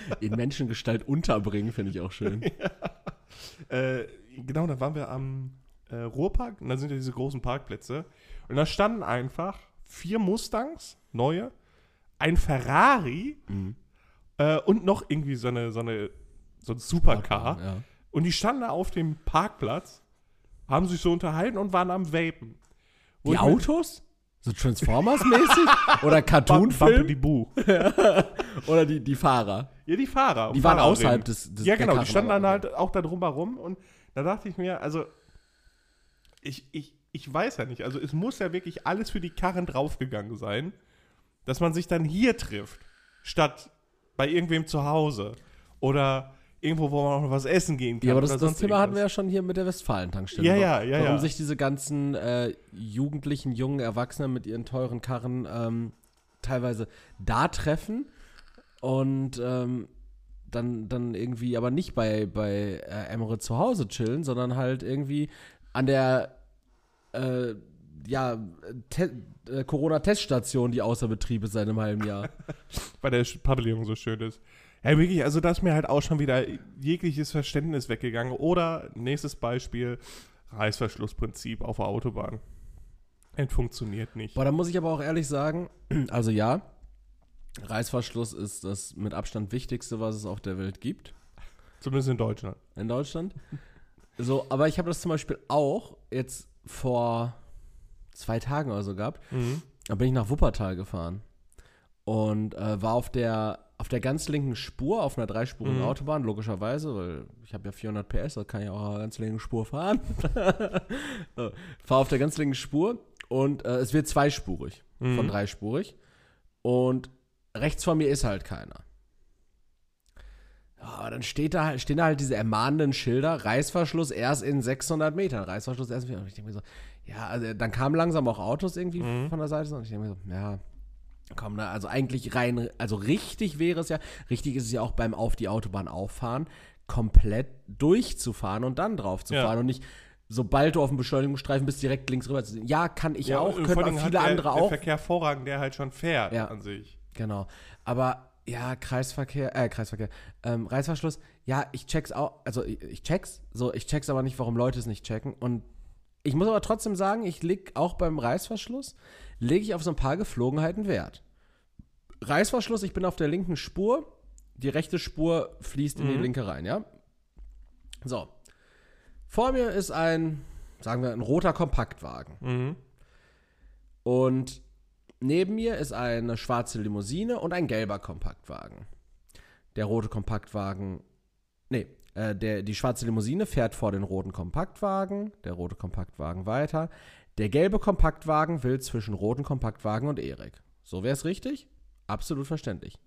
In Menschengestalt unterbringen, finde ich auch schön. äh, genau, da waren wir am äh, Ruhrpark und da sind ja diese großen Parkplätze. Und da standen einfach vier Mustangs, neue, ein Ferrari Mhm. äh, und noch irgendwie so eine, so eine so ein Supercar. Ja. Und die standen da auf dem Parkplatz, haben sich so unterhalten und waren am Vapen. Wo Die Autos? So Transformers-mäßig? Oder Cartoon-Film? Bumpity Boo. Oder die, die Fahrer? Ja, die Fahrer. Die waren außerhalb des, des Ja, genau, die standen dann halt auch da drumherum und da dachte ich mir, also ich, ich, ich weiß ja nicht, also es muss ja wirklich alles für die Karren draufgegangen sein, dass man sich dann hier trifft, statt bei irgendwem zu Hause oder irgendwo, wo man auch noch was essen gehen kann. Ja, aber das, das Thema hatten wir ja schon hier mit der Westfalen-Tankstelle. Ja, ja, ja, Warum ja. sich diese ganzen äh, jugendlichen, jungen Erwachsenen mit ihren teuren Karren ähm, teilweise da treffen und ähm, dann, dann irgendwie aber nicht bei, bei äh, Emre zu Hause chillen, sondern halt irgendwie an der äh, ja, äh, Corona-Teststation, die außer Betrieb ist seit einem halben Jahr. Weil der Pavillon so schön ist. Ja, wirklich, also da ist mir halt auch schon wieder jegliches Verständnis weggegangen. Oder, nächstes Beispiel, Reißverschlussprinzip auf der Autobahn. Es funktioniert nicht. Boah, da muss ich aber auch ehrlich sagen, also ja, Reißverschluss ist das mit Abstand wichtigste, was es auf der Welt gibt, Zumindest in Deutschland. in Deutschland. So, aber ich habe das zum Beispiel auch jetzt vor zwei Tagen oder so gehabt. Mhm. Da bin ich nach Wuppertal gefahren und äh, war auf der auf der ganz linken Spur, auf einer dreispurigen Mhm. Autobahn, logischerweise, weil ich habe ja 400 PS, da kann ich auch auf einer ganz linken Spur fahren. so, fahr auf der ganz linken Spur und äh, es wird zweispurig von Mhm. dreispurig. Und rechts von mir ist halt keiner. Ja, dann steht da, stehen da halt diese ermahnenden Schilder, Reißverschluss erst in 600 Metern, Reißverschluss erst in 400 Und ich denke mir so, ja, also dann kamen langsam auch Autos irgendwie Mhm. von der Seite und ich denke mir so, ja, komm, ne, also eigentlich rein, also richtig wäre es ja, richtig ist es ja auch beim auf die Autobahn auffahren, komplett durchzufahren und dann drauf zu Ja. fahren und nicht sobald du auf dem Beschleunigungsstreifen bist, direkt links rüber zu sehen. Ja, kann ich auch, und können auch viele der, andere der auch. Verkehr vorrangig, der halt schon fährt Ja. an sich. Genau. Aber ja, Kreisverkehr, äh, Kreisverkehr, ähm, Reißverschluss, ja, ich check's auch, also ich, ich check's, so, ich check's aber nicht, warum Leute es nicht checken. Und ich muss aber trotzdem sagen, ich leg auch beim Reißverschluss, lege ich auf so ein paar Geflogenheiten Wert. Reißverschluss, ich bin auf der linken Spur, die rechte Spur fließt in die Mhm. linke rein, ja? So. Vor mir ist ein, sagen wir, ein roter Kompaktwagen. Mhm. Und neben mir ist eine schwarze Limousine und ein gelber Kompaktwagen. Der rote Kompaktwagen, nee, äh, der, die schwarze Limousine fährt vor den roten Kompaktwagen, der rote Kompaktwagen weiter. Der gelbe Kompaktwagen will zwischen roten Kompaktwagen und Erik. So wäre es richtig? Absolut verständlich.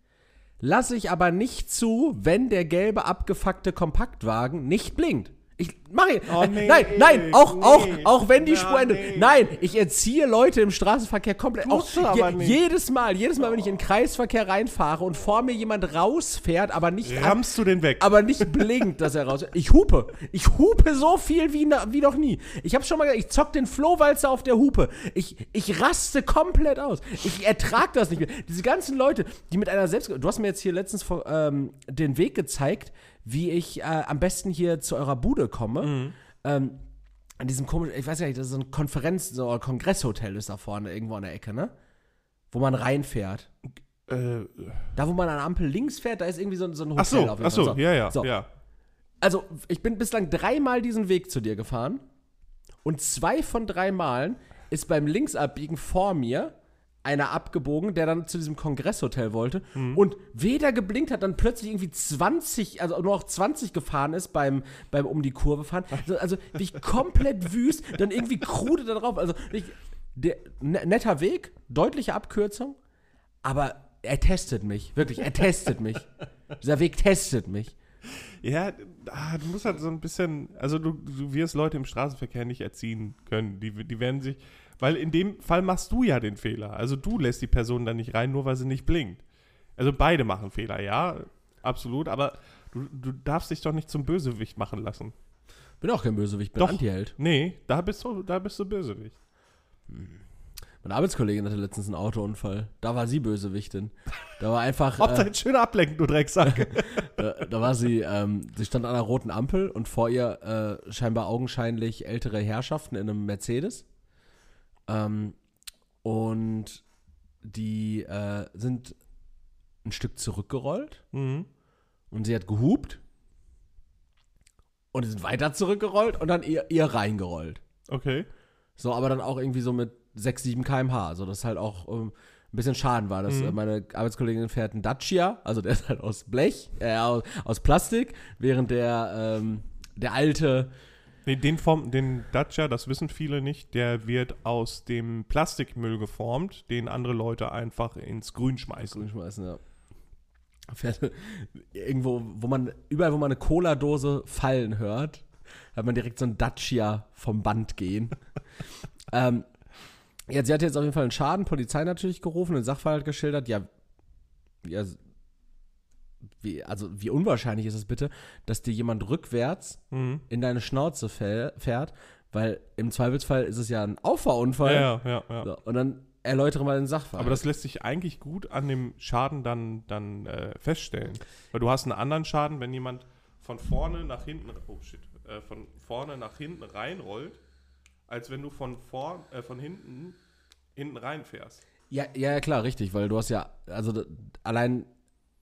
Lasse ich aber nicht zu, wenn der gelbe abgefuckte Kompaktwagen nicht blinkt. Ich mache Oh, nee, nein, nein, auch, auch, nee. auch wenn die Ja, Spur endet. nee. Nein, ich erziehe Leute im Straßenverkehr komplett. Auch je, jedes Mal, jedes Mal, wenn ich in den Kreisverkehr reinfahre und vor mir jemand rausfährt, aber nicht ab, Rammst du den weg? aber nicht blinkt, dass er raus. Ich hupe. Ich hupe so viel wie, wie noch nie. Ich habe schon mal gesagt, ich zock den Flohwalzer auf der Hupe. Ich, ich raste komplett aus. Ich ertrag das nicht mehr. Diese ganzen Leute, die mit einer selbst. Du hast mir jetzt hier letztens vor, ähm, den Weg gezeigt, wie ich äh, am besten hier zu eurer Bude komme. Ähm, an diesem komischen, ich weiß gar nicht, das ist so ein Konferenz- so ein Kongresshotel ist da vorne irgendwo an der Ecke, ne? Wo man reinfährt. Äh, Da, wo man an der Ampel links fährt, da ist irgendwie so, ein- so ein Hotel ach so, auf jeden ach so, Fall. ja, ja, So. ja. Also, ich bin bislang dreimal diesen Weg zu dir gefahren. Und zwei von drei Malen ist beim Linksabbiegen vor mir einer abgebogen, der dann zu diesem Kongresshotel wollte und weder geblinkt hat, dann plötzlich irgendwie 20, also nur auch 20 gefahren ist beim, beim um die Kurve fahren. Also, also ich komplett wüst, dann irgendwie krude da drauf. Also, ich, der, ne- netter Weg, deutliche Abkürzung, aber er testet mich, wirklich, er testet mich. Dieser Weg testet mich. Ja, ah, du musst halt so ein bisschen, also du, du wirst Leute im Straßenverkehr nicht erziehen können. Die, die werden sich, weil in dem Fall machst du ja den Fehler. Also du lässt die Person da nicht rein, nur weil sie nicht blinkt. Also beide machen Fehler, ja, absolut, aber du, du darfst dich doch nicht zum Bösewicht machen lassen. Bin auch kein Bösewicht, bin Doch. Antiheld. Nee, da bist du, da bist du Bösewicht. Meine Arbeitskollegin hatte letztens einen Autounfall. Da war sie Bösewichtin. Da war einfach, Ob äh, schöner Ablenken, du Drecksack. da, da war sie, ähm, sie stand an einer roten Ampel und vor ihr äh, scheinbar augenscheinlich ältere Herrschaften in einem Mercedes. Ähm, und die äh, sind ein Stück zurückgerollt mhm. und sie hat gehupt. Und die sind weiter zurückgerollt und dann ihr, ihr reingerollt. Okay. So, aber dann auch irgendwie so mit 6, 7 km/h. So, dass halt auch ähm, ein bisschen Schaden war. Dass, Mhm. äh, meine Arbeitskollegin fährt einen Dacia, also der ist halt aus Blech, äh, aus, aus Plastik, während der, ähm, der alte, Nee, den, Form, den Dacia, das wissen viele nicht, der wird aus dem Plastikmüll geformt, den andere Leute einfach ins Grün schmeißen. schmeißen, ja. Fährt irgendwo, wo man, überall, wo man eine Cola-Dose fallen hört, hat man direkt so ein Dacia vom Band gehen. ähm, ja, sie hat jetzt auf jeden Fall einen Schaden, Polizei natürlich gerufen, den Sachverhalt geschildert. Ja, ja wie, also wie unwahrscheinlich ist es bitte, dass dir jemand rückwärts Mhm. in deine Schnauze fährt, weil im Zweifelsfall ist es ja ein Auffahrunfall. Ja, ja, ja. So, und dann erläutere mal den Sachverhalt. Aber das lässt sich eigentlich gut an dem Schaden dann, dann äh, feststellen. Weil du hast einen anderen Schaden, wenn jemand von vorne nach hinten, oh shit, äh, von vorne nach hinten reinrollt, als wenn du von, vorn, äh, von hinten hinten reinfährst. Ja, ja, klar, richtig, weil du hast ja, also allein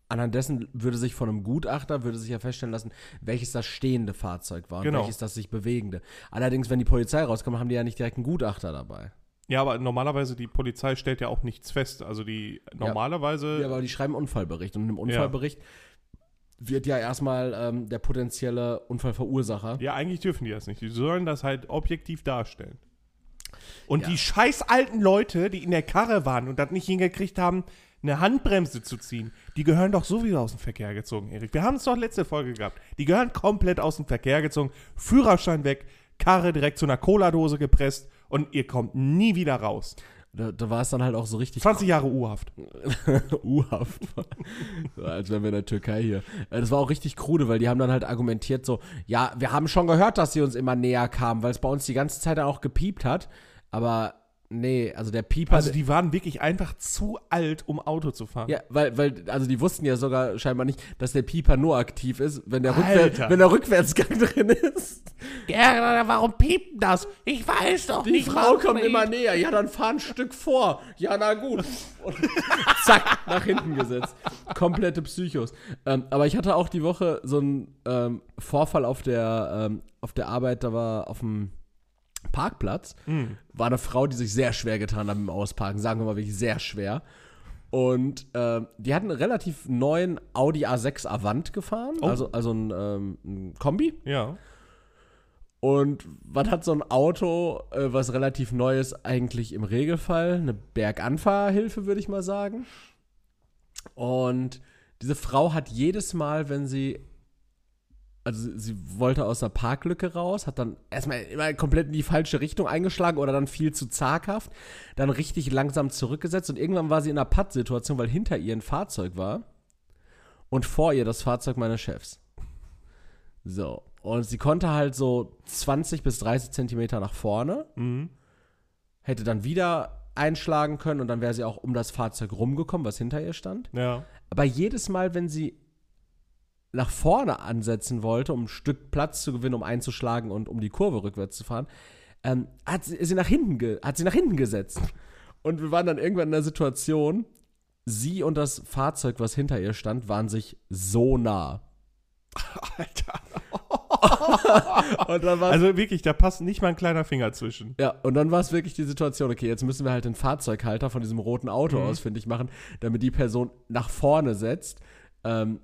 anhand dessen würde sich von einem Gutachter, würde sich ja feststellen lassen, welches das stehende Fahrzeug war und Genau. welches das sich bewegende. Allerdings, wenn die Polizei rauskommt, haben die ja nicht direkt einen Gutachter dabei. Ja, aber normalerweise, die Polizei stellt ja auch nichts fest. Also die normalerweise. Ja, aber die schreiben Unfallbericht und im Unfallbericht wird ja erstmal ähm, der potenzielle Unfallverursacher. Ja, eigentlich dürfen die das nicht. Die sollen das halt objektiv darstellen. Und Ja. die scheiß alten Leute, die in der Karre waren und das nicht hingekriegt haben, eine Handbremse zu ziehen, die gehören doch sowieso aus dem Verkehr gezogen, Erik. Wir haben es doch letzte Folge gehabt. Die gehören komplett aus dem Verkehr gezogen. Führerschein weg, Karre direkt zu einer Cola-Dose gepresst und ihr kommt nie wieder raus. Da, da war es dann halt auch so richtig 20 Jahre U-Haft. U-Haft. Als wären wir in der Türkei hier. Äh, Das war auch richtig krude, weil die haben dann halt argumentiert so, ja, wir haben schon gehört, dass sie uns immer näher kamen, weil es bei uns die ganze Zeit dann auch gepiept hat. Aber nee, also der Pieper. Also die waren wirklich einfach zu alt, um Auto zu fahren. ja, weil, weil, also die wussten ja sogar scheinbar nicht, dass der Pieper nur aktiv ist, wenn der, Rückwär wenn der Rückwärtsgang drin ist. Ja, warum piept das? Ich weiß doch Die Frau kommt immer näher. Ja, dann fahr ein Stück vor. Ja, na gut. Und zack, nach hinten gesetzt. Komplette Psychos. Ähm, aber ich hatte auch die Woche so einen ähm, Vorfall auf der, ähm, auf der Arbeit, da war auf dem Parkplatz, war eine Frau, die sich sehr schwer getan hat mit dem Ausparken. Sagen wir mal wirklich sehr schwer. Und ähm, die hat einen relativ neuen Audi A6 Avant gefahren, Oh. also, also ein, ähm, ein Kombi. Ja. Und was hat so ein Auto, äh, was relativ neu ist, eigentlich im Regelfall? Eine Berganfahrhilfe, würde ich mal sagen. Und diese Frau hat jedes Mal, wenn sie, also sie- sie wollte aus der Parklücke raus, hat dann erstmal immer komplett in die falsche Richtung eingeschlagen oder dann viel zu zaghaft, dann richtig langsam zurückgesetzt und irgendwann war sie in einer Pattsituation, weil hinter ihr ein Fahrzeug war und vor ihr das Fahrzeug meines Chefs. So. Und sie konnte halt so 20 bis 30 Zentimeter nach vorne, Mhm. hätte dann wieder einschlagen können und dann wäre sie auch um das Fahrzeug rumgekommen, was hinter ihr stand. Ja. Aber jedes Mal, wenn sie nach vorne ansetzen wollte, um ein Stück Platz zu gewinnen, um einzuschlagen und um die Kurve rückwärts zu fahren, ähm, hat sie, sie nach hinten hat sie nach hinten gesetzt. Und wir waren dann irgendwann in der Situation, sie und das Fahrzeug, was hinter ihr stand, waren sich so nah. Alter. Also wirklich, da passt nicht mal ein kleiner Finger zwischen. Ja, und dann war es wirklich die Situation, okay, jetzt müssen wir halt den Fahrzeughalter von diesem roten Auto Mhm. ausfindig machen, damit die Person nach vorne setzt, ähm,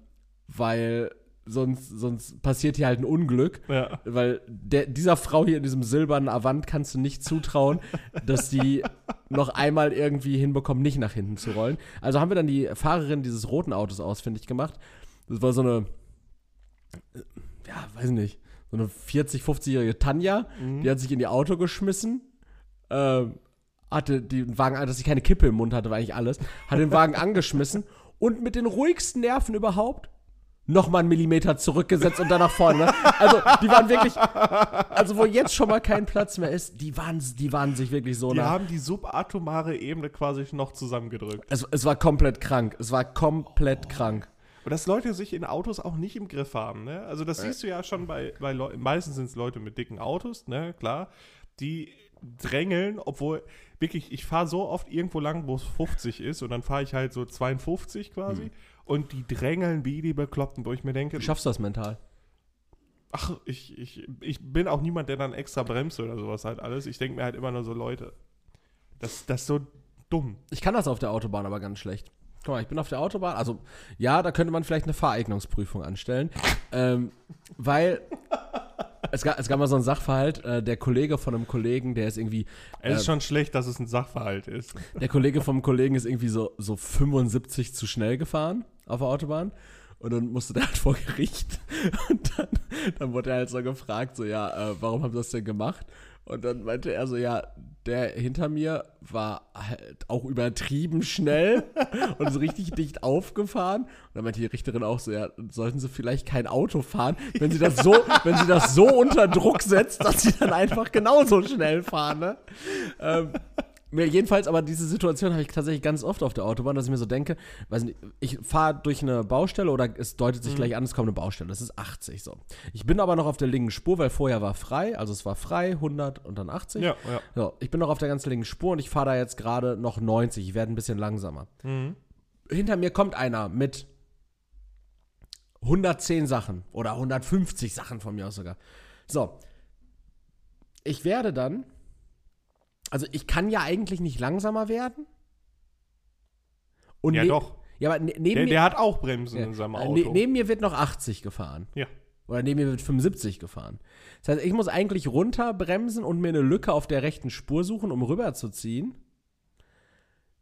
weil sonst, sonst passiert hier halt ein Unglück, Ja. weil der, dieser Frau hier in diesem silbernen Avant kannst du nicht zutrauen, dass die noch einmal irgendwie hinbekommt, nicht nach hinten zu rollen. Also haben wir dann die Fahrerin dieses roten Autos ausfindig gemacht. Das war so eine, äh, ja, weiß nicht, so eine 40, 50-jährige Tanja, die hat sich in ihr Auto geschmissen, ähm, hatte den Wagen, dass sie keine Kippe im Mund hatte, war eigentlich alles, hat den Wagen angeschmissen und mit den ruhigsten Nerven überhaupt nochmal einen Millimeter zurückgesetzt und dann nach vorne. Ne? Also, die waren wirklich, also wo jetzt schon mal kein Platz mehr ist, die waren, die waren sich wirklich so Die nah. haben die subatomare Ebene quasi noch zusammengedrückt. Es, es war komplett krank. Es war komplett krank. Und dass Leute sich in Autos auch nicht im Griff haben, ne? Also das siehst du ja schon bei, bei Leuten, meistens sind es Leute mit dicken Autos, ne, klar, die drängeln, obwohl wirklich, ich fahre so oft irgendwo lang, wo es 50 ist und dann fahre ich halt so 52 quasi und die drängeln wie die Bekloppten, wo ich mir denke, Wie schaffst du das mental? ach, ich, ich, ich bin auch niemand, der dann extra bremst oder sowas halt alles. Ich denke mir halt immer nur so, Leute, das, das ist so dumm. Ich kann das auf der Autobahn aber ganz schlecht. Guck mal, ich bin auf der Autobahn, also ja, da könnte man vielleicht eine Fahreignungsprüfung anstellen, ähm, weil es gab, es gab mal so einen Sachverhalt, äh, der Kollege von einem Kollegen, der ist irgendwie, Es ist äh, schon schlecht, dass es ein Sachverhalt ist. der Kollege vom Kollegen ist irgendwie so, so 75 zu schnell gefahren auf der Autobahn. Und dann musste der halt vor Gericht. Und dann, dann wurde er halt so gefragt, so, ja, äh, warum haben sie das denn gemacht? Und dann meinte er so, ja, der hinter mir war halt auch übertrieben schnell und ist richtig dicht aufgefahren. Und dann meinte die Richterin auch so, ja, sollten sie vielleicht kein Auto fahren, wenn sie das so, wenn sie das so unter Druck setzt, dass sie dann einfach genauso schnell fahren, ne? Ähm, jedenfalls, aber diese Situation habe ich tatsächlich ganz oft auf der Autobahn, dass ich mir so denke, weiß nicht, ich fahre durch eine Baustelle oder es deutet sich gleich an, es kommt eine Baustelle. Das ist 80 so. Ich bin aber noch auf der linken Spur, weil vorher war frei, also es war frei, 100 und dann 80. Ja, ja. So, ich bin noch auf der ganz linken Spur und ich fahre da jetzt gerade noch 90. Ich werde ein bisschen langsamer. Hinter mir kommt einer mit 110 Sachen oder 150 Sachen von mir aus sogar. So. Ich werde dann. Also ich kann ja eigentlich nicht langsamer werden. Und Ja, ne- doch. Ja, aber ne neben Der, mir. der hat auch Bremsen ja, in seinem äh, Auto. ne neben mir wird noch 80 gefahren. ja. Oder neben mir wird 75 gefahren. Das heißt, ich muss eigentlich runterbremsen und mir eine Lücke auf der rechten Spur suchen, um rüberzuziehen.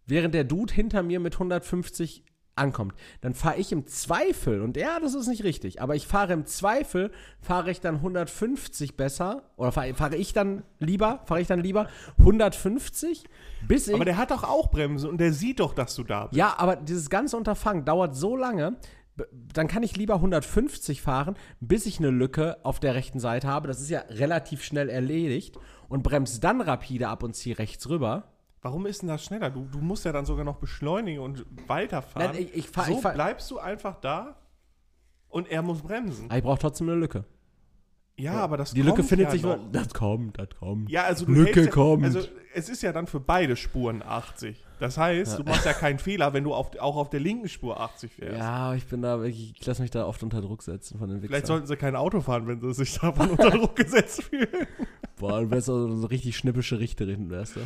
während der Dude hinter mir mit 150 ankommt, dann fahre ich im Zweifel, und ja, das ist nicht richtig, aber ich fahre im Zweifel, fahre ich dann 150 besser, oder fahre fahr ich dann lieber, fahre ich dann lieber 150, bis ich. Aber der hat doch auch Bremsen und der sieht doch, dass du da bist. Ja, aber dieses ganze Unterfangen dauert so lange, dann kann ich lieber 150 fahren, bis ich eine Lücke auf der rechten Seite habe. Das ist ja relativ schnell erledigt und bremst dann rapide ab und ziehe rechts rüber. Warum ist denn das schneller? Du, du musst ja dann sogar noch beschleunigen und weiterfahren. Nein, ich- ich fahr- so ich fahr- bleibst du einfach da und er muss bremsen. Aber ich brauche trotzdem eine Lücke. Ja, aber das Die Lücke findet ja sich. noch. Das kommt, das kommt. Ja, also Lücke ja, kommt. Also es ist ja dann für beide Spuren 80. Das heißt, du machst ja keinen Fehler, wenn du auf, auch auf der linken Spur 80 fährst. Ja, ich bin da wirklich, ich lasse mich da oft unter Druck setzen von den Vielleicht Wichsern. sollten sie kein Auto fahren, wenn sie sich davon unter Druck gesetzt fühlen. Boah, du wärst auch so eine richtig schnippische Richterin, wärst du.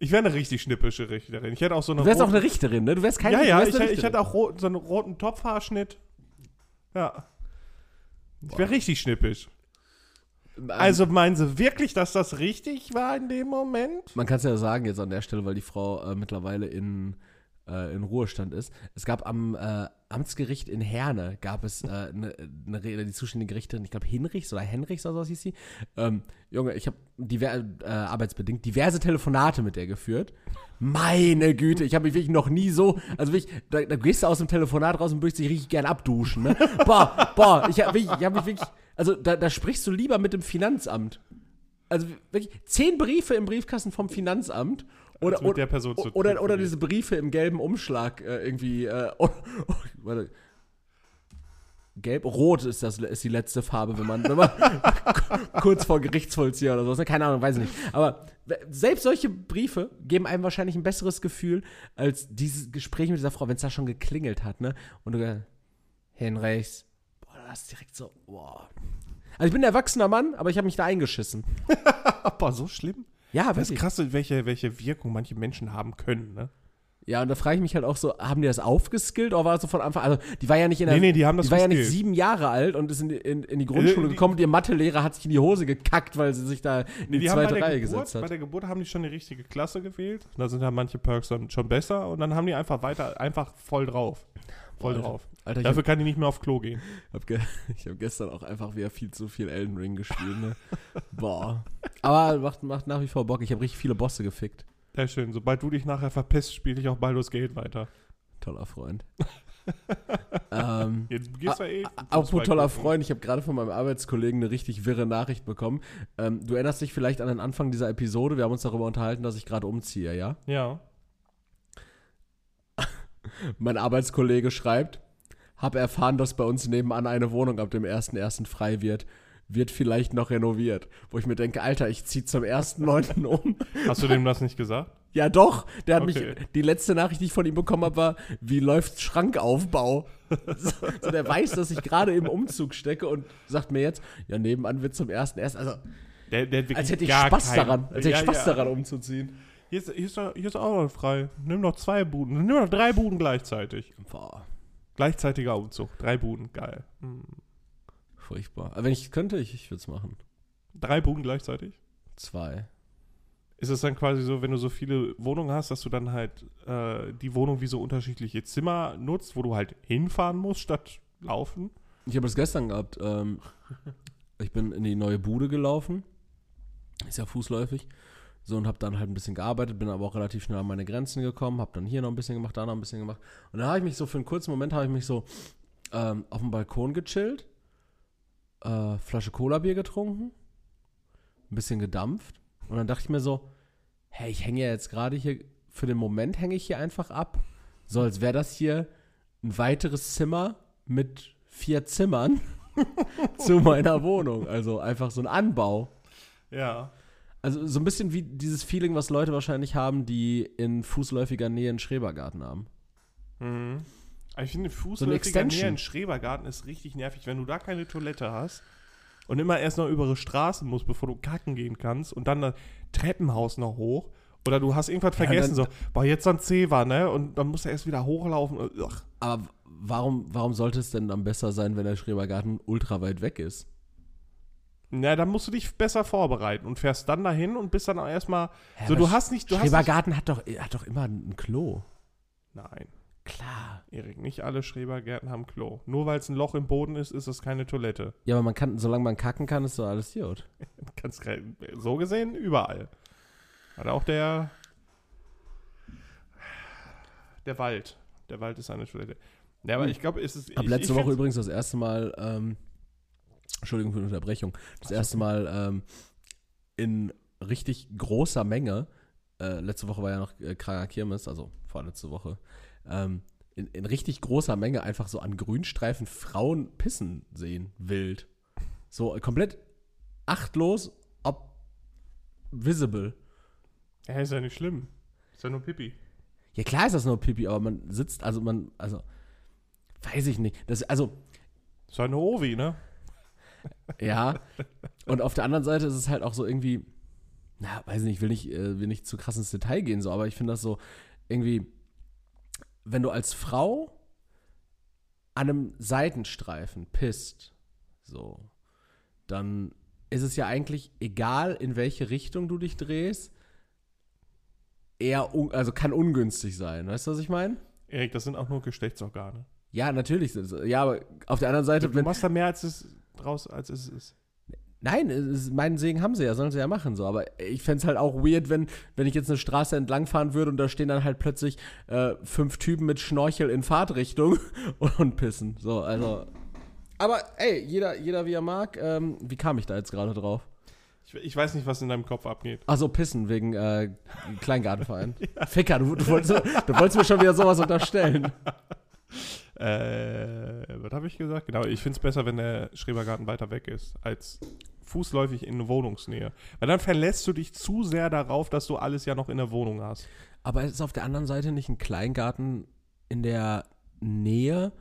Ich wäre eine richtig schnippische Richterin. Ich hätte auch so eine Du wärst auch eine Richterin, ne? Du wärst keine Ja, ja, ich, hätte- ich hätte auch rot, so einen roten Topfhaarschnitt. Ja. Ich wäre richtig schnippisch. Also meinen Sie wirklich, dass das richtig war in dem Moment? Man kann es ja sagen jetzt an der Stelle, weil die Frau äh, mittlerweile in, äh, in Ruhestand ist. Es gab am äh, Amtsgericht in Herne, gab es äh, eine, eine, Re- die zuständige Richterin, ich glaube Hinrichs oder Henrichs oder so hieß sie. Ähm, Junge, ich habe diver äh, arbeitsbedingt diverse Telefonate mit der geführt. Meine Güte, ich habe mich wirklich noch nie so, also wirklich, da, da gehst du aus dem Telefonat raus und möchtest dich richtig gern abduschen, ne? Boah, boah, ich habe ich hab mich wirklich, also da, da sprichst du lieber mit dem Finanzamt. Also wirklich zehn Briefe im Briefkasten vom Finanzamt oder, mit der Person zu oder, oder diese Briefe im gelben Umschlag äh, irgendwie. Äh, oh, oh, warte. Gelb, rot ist das ist die letzte Farbe, wenn man, wenn man kurz vor Gerichtsvollzieher oder sowas, ne? keine Ahnung, weiß ich nicht. Aber selbst solche Briefe geben einem wahrscheinlich ein besseres Gefühl als dieses Gespräch mit dieser Frau, wenn es da schon geklingelt hat, ne? Und du Henrichs, boah, das ist direkt so, boah. Also ich bin ein erwachsener Mann, aber ich habe mich da eingeschissen. Aber so schlimm? Ja, Das ist wirklich. krass, welche, welche Wirkung manche Menschen haben können, ne? Ja, und da frage ich mich halt auch so, haben die das aufgeskillt oder war das so von Anfang Also, die war ja nicht in der. Nee, nee, die haben das war ja nicht sieben Jahre alt und ist in, die- in, in die Grundschule Äh, die- gekommen und ihr Mathelehrer hat sich in die Hose gekackt, weil sie sich da in die, Die bei zweite der, Reihe Geburt, gesetzt bei hat. der Geburt haben die schon die richtige Klasse gewählt. Da sind ja manche Perks dann schon besser und dann haben die einfach weiter, einfach voll drauf. Voll Alter. drauf. Alter, ich Dafür habe kann die nicht mehr auf Klo gehen. hab ge hab gestern auch einfach wieder viel zu viel Elden Ring gespielt, ne? Boah. Aber macht, macht nach wie vor Bock. Ich habe richtig viele Bosse gefickt. Sehr schön. Sobald du dich nachher verpisst, spiele ich auch Baldur's Gate weiter. Toller Freund. ähm, Jetzt gehst du ja eh. Apropos toller. Freund, ich habe gerade von meinem Arbeitskollegen eine richtig wirre Nachricht bekommen. Ähm, du erinnerst dich vielleicht an den Anfang dieser Episode. Wir haben uns darüber unterhalten, dass ich gerade umziehe, ja? Ja. Mein Arbeitskollege schreibt, hab erfahren, dass bei uns nebenan eine Wohnung ab dem 1.1. frei wird. Wird vielleicht noch renoviert. Wo ich mir denke, Alter, ich ziehe zum 1.9. um. Hast du dem das nicht gesagt? Ja, doch. Der hat Okay. mich. Die letzte Nachricht, die ich von ihm bekommen habe, war, wie läuft Schrankaufbau? so, der weiß, dass ich gerade im Umzug stecke und sagt mir jetzt, ja, nebenan wird zum 1.1. Also, Der, der als hätte ich Spaß daran. Als hätte ich Ja, Spaß ja. daran, umzuziehen. Hier ist, hier, ist, hier ist auch noch frei. Nimm noch zwei Buden. Nimm noch drei Buden gleichzeitig. Boah, Gleichzeitiger Umzug. Drei Buden, geil. Hm. furchtbar. Aber wenn ich könnte, ich, ich würde es machen. Drei Buden gleichzeitig? Zwei. Ist es dann quasi so, wenn du so viele Wohnungen hast, dass du dann halt äh, die Wohnung wie so unterschiedliche Zimmer nutzt, wo du halt hinfahren musst statt laufen? Ich habe es gestern gehabt. Ähm, ich bin in die neue Bude gelaufen. Ist ja fußläufig. So und habe dann halt ein bisschen gearbeitet, bin aber auch relativ schnell an meine Grenzen gekommen, habe dann hier noch ein bisschen gemacht, da noch ein bisschen gemacht. Und dann habe ich mich so für einen kurzen Moment habe ich mich so ähm, auf dem Balkon gechillt, äh, Flasche Cola-Bier getrunken, ein bisschen gedampft und dann dachte ich mir so, hey, ich hänge ja jetzt gerade hier, für den Moment hänge ich hier einfach ab, so als wäre das hier ein weiteres Zimmer mit vier Zimmern zu meiner Wohnung. Also einfach so ein Anbau. Ja. Also so ein bisschen wie dieses Feeling, was Leute wahrscheinlich haben, die in fußläufiger Nähe einen Schrebergarten haben. Mhm. Ich finde, So eine fußläufiger Extension. Nähe in Schrebergarten ist richtig nervig, wenn du da keine Toilette hast und immer erst noch über die Straße musst, bevor du kacken gehen kannst und dann das Treppenhaus noch hoch. Oder du hast irgendwas Ja, vergessen, dann- so, boah, jetzt so ein Zewa, ne? Und dann musst du erst wieder hochlaufen. Ugh. Aber warum, warum sollte es denn dann besser sein, wenn der Schrebergarten ultra weit weg ist? Na, dann musst du dich besser vorbereiten und fährst dann dahin und bist dann auch erstmal. Ja, so, du hast nicht. Du hast nicht, Schrebergarten hat doch, hat doch immer ein Klo. Nein, Klar. Erik, nicht alle Schrebergärten haben Klo. Nur weil es ein Loch im Boden ist, ist es keine Toilette. Ja, aber man kann, solange man kacken kann, ist doch alles gut. Kein- so gesehen überall. Hat auch der. Der Wald. Der Wald ist eine Toilette. Ja, aber Hm. ich glaube, es ist. Ich, letzte ich Woche übrigens das erste Mal, ähm, Entschuldigung für die Unterbrechung, das erste Mal ähm, in richtig großer Menge, äh, letzte Woche war ja noch äh, Kranger Kirmes, also vorletzte Woche, ähm, in, in richtig großer Menge einfach so an Grünstreifen Frauen pissen sehen, wild. So äh, komplett achtlos, ob visible. Ja, ist ja nicht schlimm. Ist ja nur Pipi. Ja, klar ist das nur Pipi, aber man sitzt, also man, also, weiß ich nicht. Das, also, Ist ja eine Ovi, ne? Ja. Und auf der anderen Seite ist es halt auch so irgendwie, na, weiß nicht, ich will nicht, äh, will nicht zu krass ins Detail gehen, so, aber ich finde das so irgendwie, wenn du als Frau an einem Seitenstreifen pisst, so, dann ist es ja eigentlich egal, in welche Richtung du dich drehst, eher, also kann ungünstig sein. Weißt du, was ich meine? Erik, das sind auch nur Geschlechtsorgane. Ja, natürlich. Ja, aber auf der anderen Seite, Du wenn, machst da mehr, als es draus, als es ist. Nein, meinen Segen haben sie ja, sollen sie ja machen so. Aber ich fände es halt auch weird, wenn, wenn ich jetzt eine Straße entlangfahren würde und da stehen dann halt plötzlich äh, fünf Typen mit Schnorchel in Fahrtrichtung und, und pissen. So, also. Aber ey, jeder, jeder wie er mag. Ähm, wie kam ich da jetzt gerade drauf? Ich, ich weiß nicht, was in deinem Kopf abgeht. Achso, pissen wegen äh, Kleingartenverein. Ficker, du, du, wolltest, du wolltest mir schon wieder sowas unterstellen. Äh, was habe ich gesagt? Genau, ich finde es besser, wenn der Schrebergarten weiter weg ist, als fußläufig in Wohnungsnähe. Weil dann verlässt du dich zu sehr darauf, dass du alles ja noch in der Wohnung hast. Aber ist auf der anderen Seite nicht ein Kleingarten in der Nähe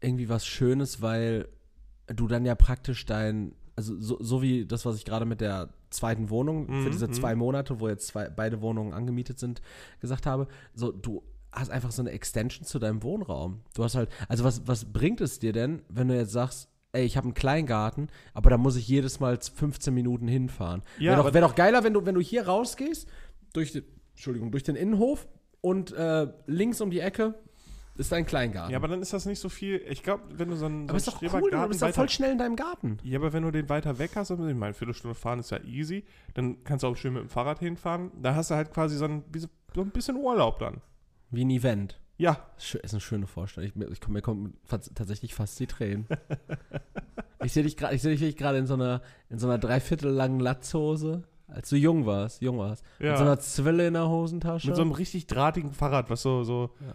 irgendwie was Schönes, weil du dann ja praktisch dein, also so, so wie das, was ich gerade mit der zweiten Wohnung für Mhm, diese mhm. zwei Monate, wo jetzt zwei, beide Wohnungen angemietet sind, gesagt habe, so du hast einfach so eine Extension zu deinem Wohnraum. Du hast halt, also was, was bringt es dir denn, wenn du jetzt sagst, ey, ich habe einen Kleingarten, aber da muss ich jedes Mal 15 Minuten hinfahren. Ja, Wäre doch, wär doch geiler, wenn du, wenn du hier rausgehst, durch den, Entschuldigung, durch den Innenhof und äh, links um die Ecke ist dein Kleingarten. Ja, aber dann ist das nicht so viel. Ich glaube, wenn du so einen, aber so ist doch cool, du bist doch voll schnell in deinem Garten. Ja, aber wenn du den weiter weg hast, also ich meine, Viertelstunde fahren ist ja easy, dann kannst du auch schön mit dem Fahrrad hinfahren. Da hast du halt quasi so ein, so ein bisschen Urlaub dann. Wie ein Event. Ja, Ist eine schöne Vorstellung. Ich, mir- ich, mir kommen tatsächlich fast die Tränen. ich sehe dich gerade, gerade in so einer, in so einer dreiviertel langen Latzhose, als du jung warst, jung warst. ja. Mit so einer Zwille in der Hosentasche. mit so einem richtig drahtigen Fahrrad, was so, so, Ja.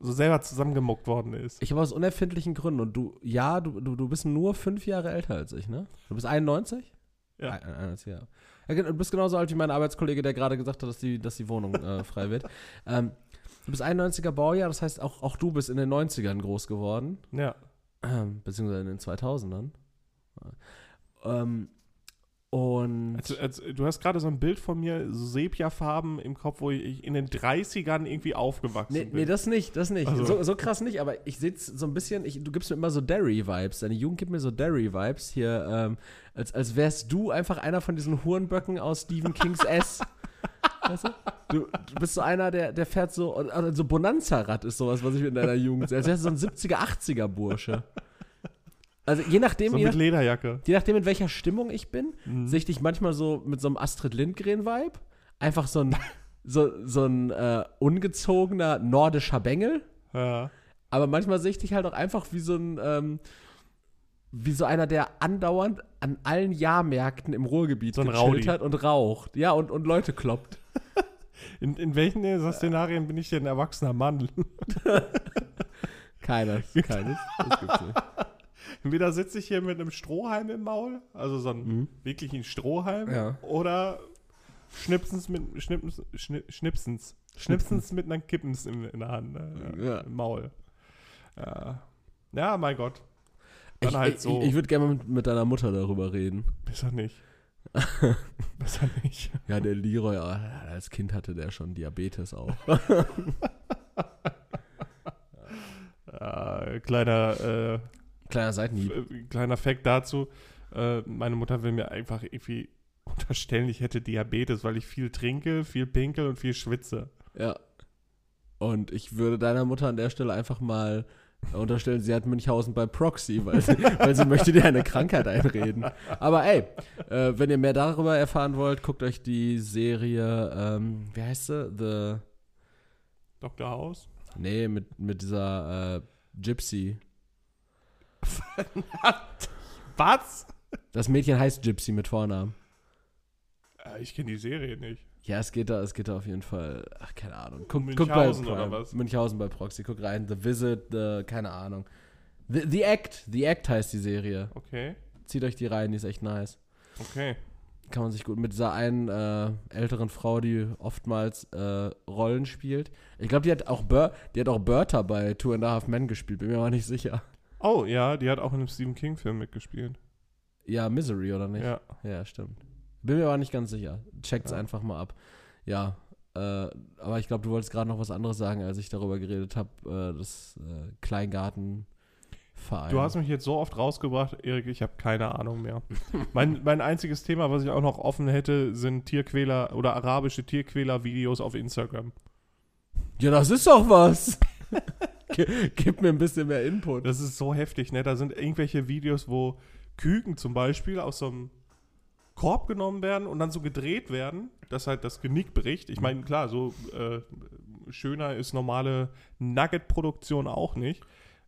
so selber zusammengemuckt worden ist. ich habe aus unerfindlichen Gründen und du, ja, du, du, du bist nur fünf Jahre älter als ich, ne? Du bist 91? Ja. Ein- 91 Jahre. Ja, du bist genauso alt wie mein Arbeitskollege, der gerade gesagt hat, dass die, dass die Wohnung äh, frei wird. Ähm, du bist 91er Baujahr, das heißt, auch, auch du bist in den 90ern groß geworden. Ja. Ähm, beziehungsweise in den 2000ern. Ähm, und Also, also, du hast gerade so ein Bild von mir, so Sepia-Farben im Kopf, wo ich in den 30ern irgendwie aufgewachsen nee, bin. nee, das nicht, das nicht. Also- So, so krass nicht, aber ich sehe so ein bisschen, ich, du gibst mir immer so Derry-Vibes. Deine Jugend gibt mir so Derry-Vibes hier, ähm, als, als wärst du einfach einer von diesen Hurenböcken aus Stephen Kings S. Weißt du? du? Du bist so einer, der, der fährt so, oder so Bonanza-Rad ist sowas, was ich in deiner Jugend sehe. Als wärst du so ein 70er, 80er Bursche. Also je nachdem, so je, mit nach, Lederjacke. je nachdem, in welcher Stimmung ich bin, Mhm. sehe ich dich manchmal so mit so einem Astrid Lindgren-Vibe. Einfach so ein, so, so ein äh, ungezogener nordischer Bengel. Ja. Aber manchmal sehe ich dich halt auch einfach wie so ein, ähm, wie so einer, der andauernd an allen Jahrmärkten im Ruhrgebiet So ein gechillt hat und raucht. Ja, und, und Leute kloppt. In, in welchen dieser Szenarien bin ich denn ein erwachsener Mann? Keines, keines. Das gibt's nicht. Entweder sitze ich hier mit einem Strohhalm im Maul, also so ein Mhm. wirklichen Strohhalm, Ja. oder schnipsens mit schnippens, schni, schnipsens, schnipsens mit einer Kippens in, in der Hand, äh, Ja. im Maul. Ja. ja, mein Gott. Dann Ich, halt ich, so. ich, ich würde gerne mit, mit deiner Mutter darüber reden. Besser nicht. Besser nicht. Ja, der Leroy, ah, als Kind hatte der schon Diabetes auch. Ja, kleiner, Kleiner Seitenhieb. äh, kleiner Fact dazu. Äh, meine Mutter will mir einfach irgendwie unterstellen, ich hätte Diabetes, weil ich viel trinke, viel pinkel und viel schwitze. Ja. Und ich würde deiner Mutter an der Stelle einfach mal unterstellen, sie hat Münchhausen bei Proxy, weil sie, weil sie möchte dir eine Krankheit einreden. Aber ey, äh, wenn ihr mehr darüber erfahren wollt, guckt euch die Serie, ähm, wie heißt sie? The. Dr. House? Nee, mit, mit dieser äh, Gypsy. Was? Das Mädchen heißt Gypsy mit Vornamen. Äh, ich kenne die Serie nicht. Ja, es geht da, es geht da auf jeden Fall, ach, keine Ahnung. Guck, Um guck bei Münchhausen oder was? Münchhausen bei Proxy, guck rein. The Visit, the, keine Ahnung. The, the Act, The Act heißt die Serie. Okay, Zieht euch die rein, die ist echt nice. okay. Kann man sich gut mit dieser einen äh, älteren Frau, die oftmals äh, Rollen spielt. Ich glaube, die hat auch Ber die hat auch Bertha bei Two and a Half Men gespielt, bin mir aber nicht sicher. Oh, ja, die hat auch in einem Stephen King-Film mitgespielt. Ja, Misery, oder nicht? Ja. Ja, stimmt. Bin mir aber nicht ganz sicher. Checkt's Ja. einfach mal ab. Ja, äh, aber ich glaube, du wolltest gerade noch was anderes sagen, als ich darüber geredet habe, äh, das äh, Kleingartenverein. Du hast mich jetzt so oft rausgebracht, Erik, ich habe keine Ahnung mehr. mein, mein einziges Thema, was ich auch noch offen hätte, sind Tierquäler oder arabische Tierquäler-Videos auf Instagram. ja, das ist doch was. Gib mir ein bisschen mehr Input. Das ist so heftig, ne? Da sind irgendwelche Videos, wo Küken zum Beispiel aus so einem Korb genommen werden und dann so gedreht werden, dass halt das Genick bricht. Ich meine, klar, so äh, schöner ist normale Nugget-Produktion auch nicht.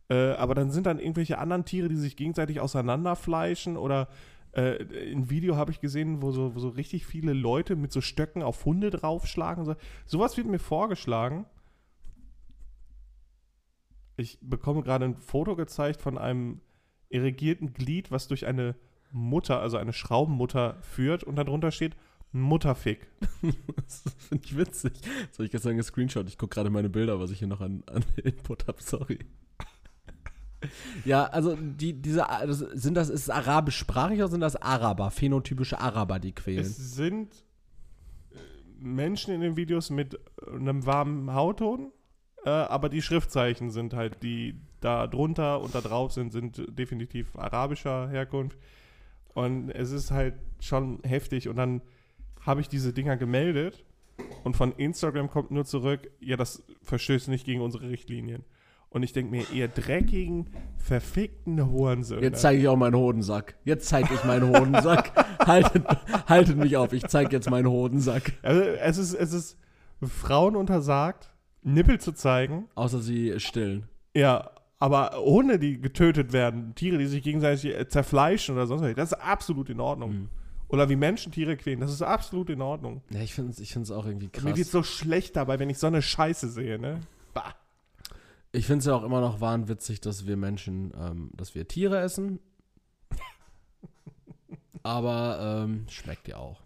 Äh, aber dann sind dann irgendwelche anderen Tiere, die sich gegenseitig auseinanderfleischen oder äh, ein Video habe ich gesehen, wo so, wo so richtig viele Leute mit so Stöcken auf Hunde draufschlagen. So. Sowas wird mir vorgeschlagen. Ich bekomme gerade ein Foto gezeigt von einem irrigierten Glied, was durch eine Mutter, also eine Schraubenmutter führt und darunter steht Mutterfick. Das finde ich witzig. Das habe ich gestern gescreenshot. Ich gucke gerade meine Bilder, was ich hier noch an, an Input habe. Sorry. Ja, also die, diese, das, sind das, ist es arabischsprachig oder sind das Araber, phänotypische Araber, die quälen? Es sind äh, Menschen in den Videos mit einem warmen Hautton, äh, aber die Schriftzeichen sind halt, die da drunter und da drauf sind, sind definitiv arabischer Herkunft. Und es ist halt schon heftig. Und dann habe ich diese Dinger gemeldet und von Instagram kommt nur zurück, ja, das verstößt nicht gegen unsere Richtlinien. Und ich denke mir, ihr dreckigen, verfickten Hurensöhne. Jetzt zeige ich auch meinen Hodensack. Jetzt zeige ich meinen Hodensack. haltet, haltet mich auf, ich zeige jetzt meinen Hodensack. Also es ist, es ist Frauen untersagt, Nippel zu zeigen. Außer sie stillen. Ja, aber ohne die getötet werden, Tiere, die sich gegenseitig äh, zerfleischen oder sonst was, das ist absolut in Ordnung. Mhm. Oder wie Menschen Tiere quälen, das ist absolut in Ordnung. Ja, ich finde es ich find's auch irgendwie Mir wird krass. so schlecht dabei, wenn ich so eine Scheiße sehe, ne? Bah. Ich finde es ja auch immer noch wahnwitzig, dass wir Menschen, ähm, dass wir Tiere essen. Aber ähm, schmeckt ja auch.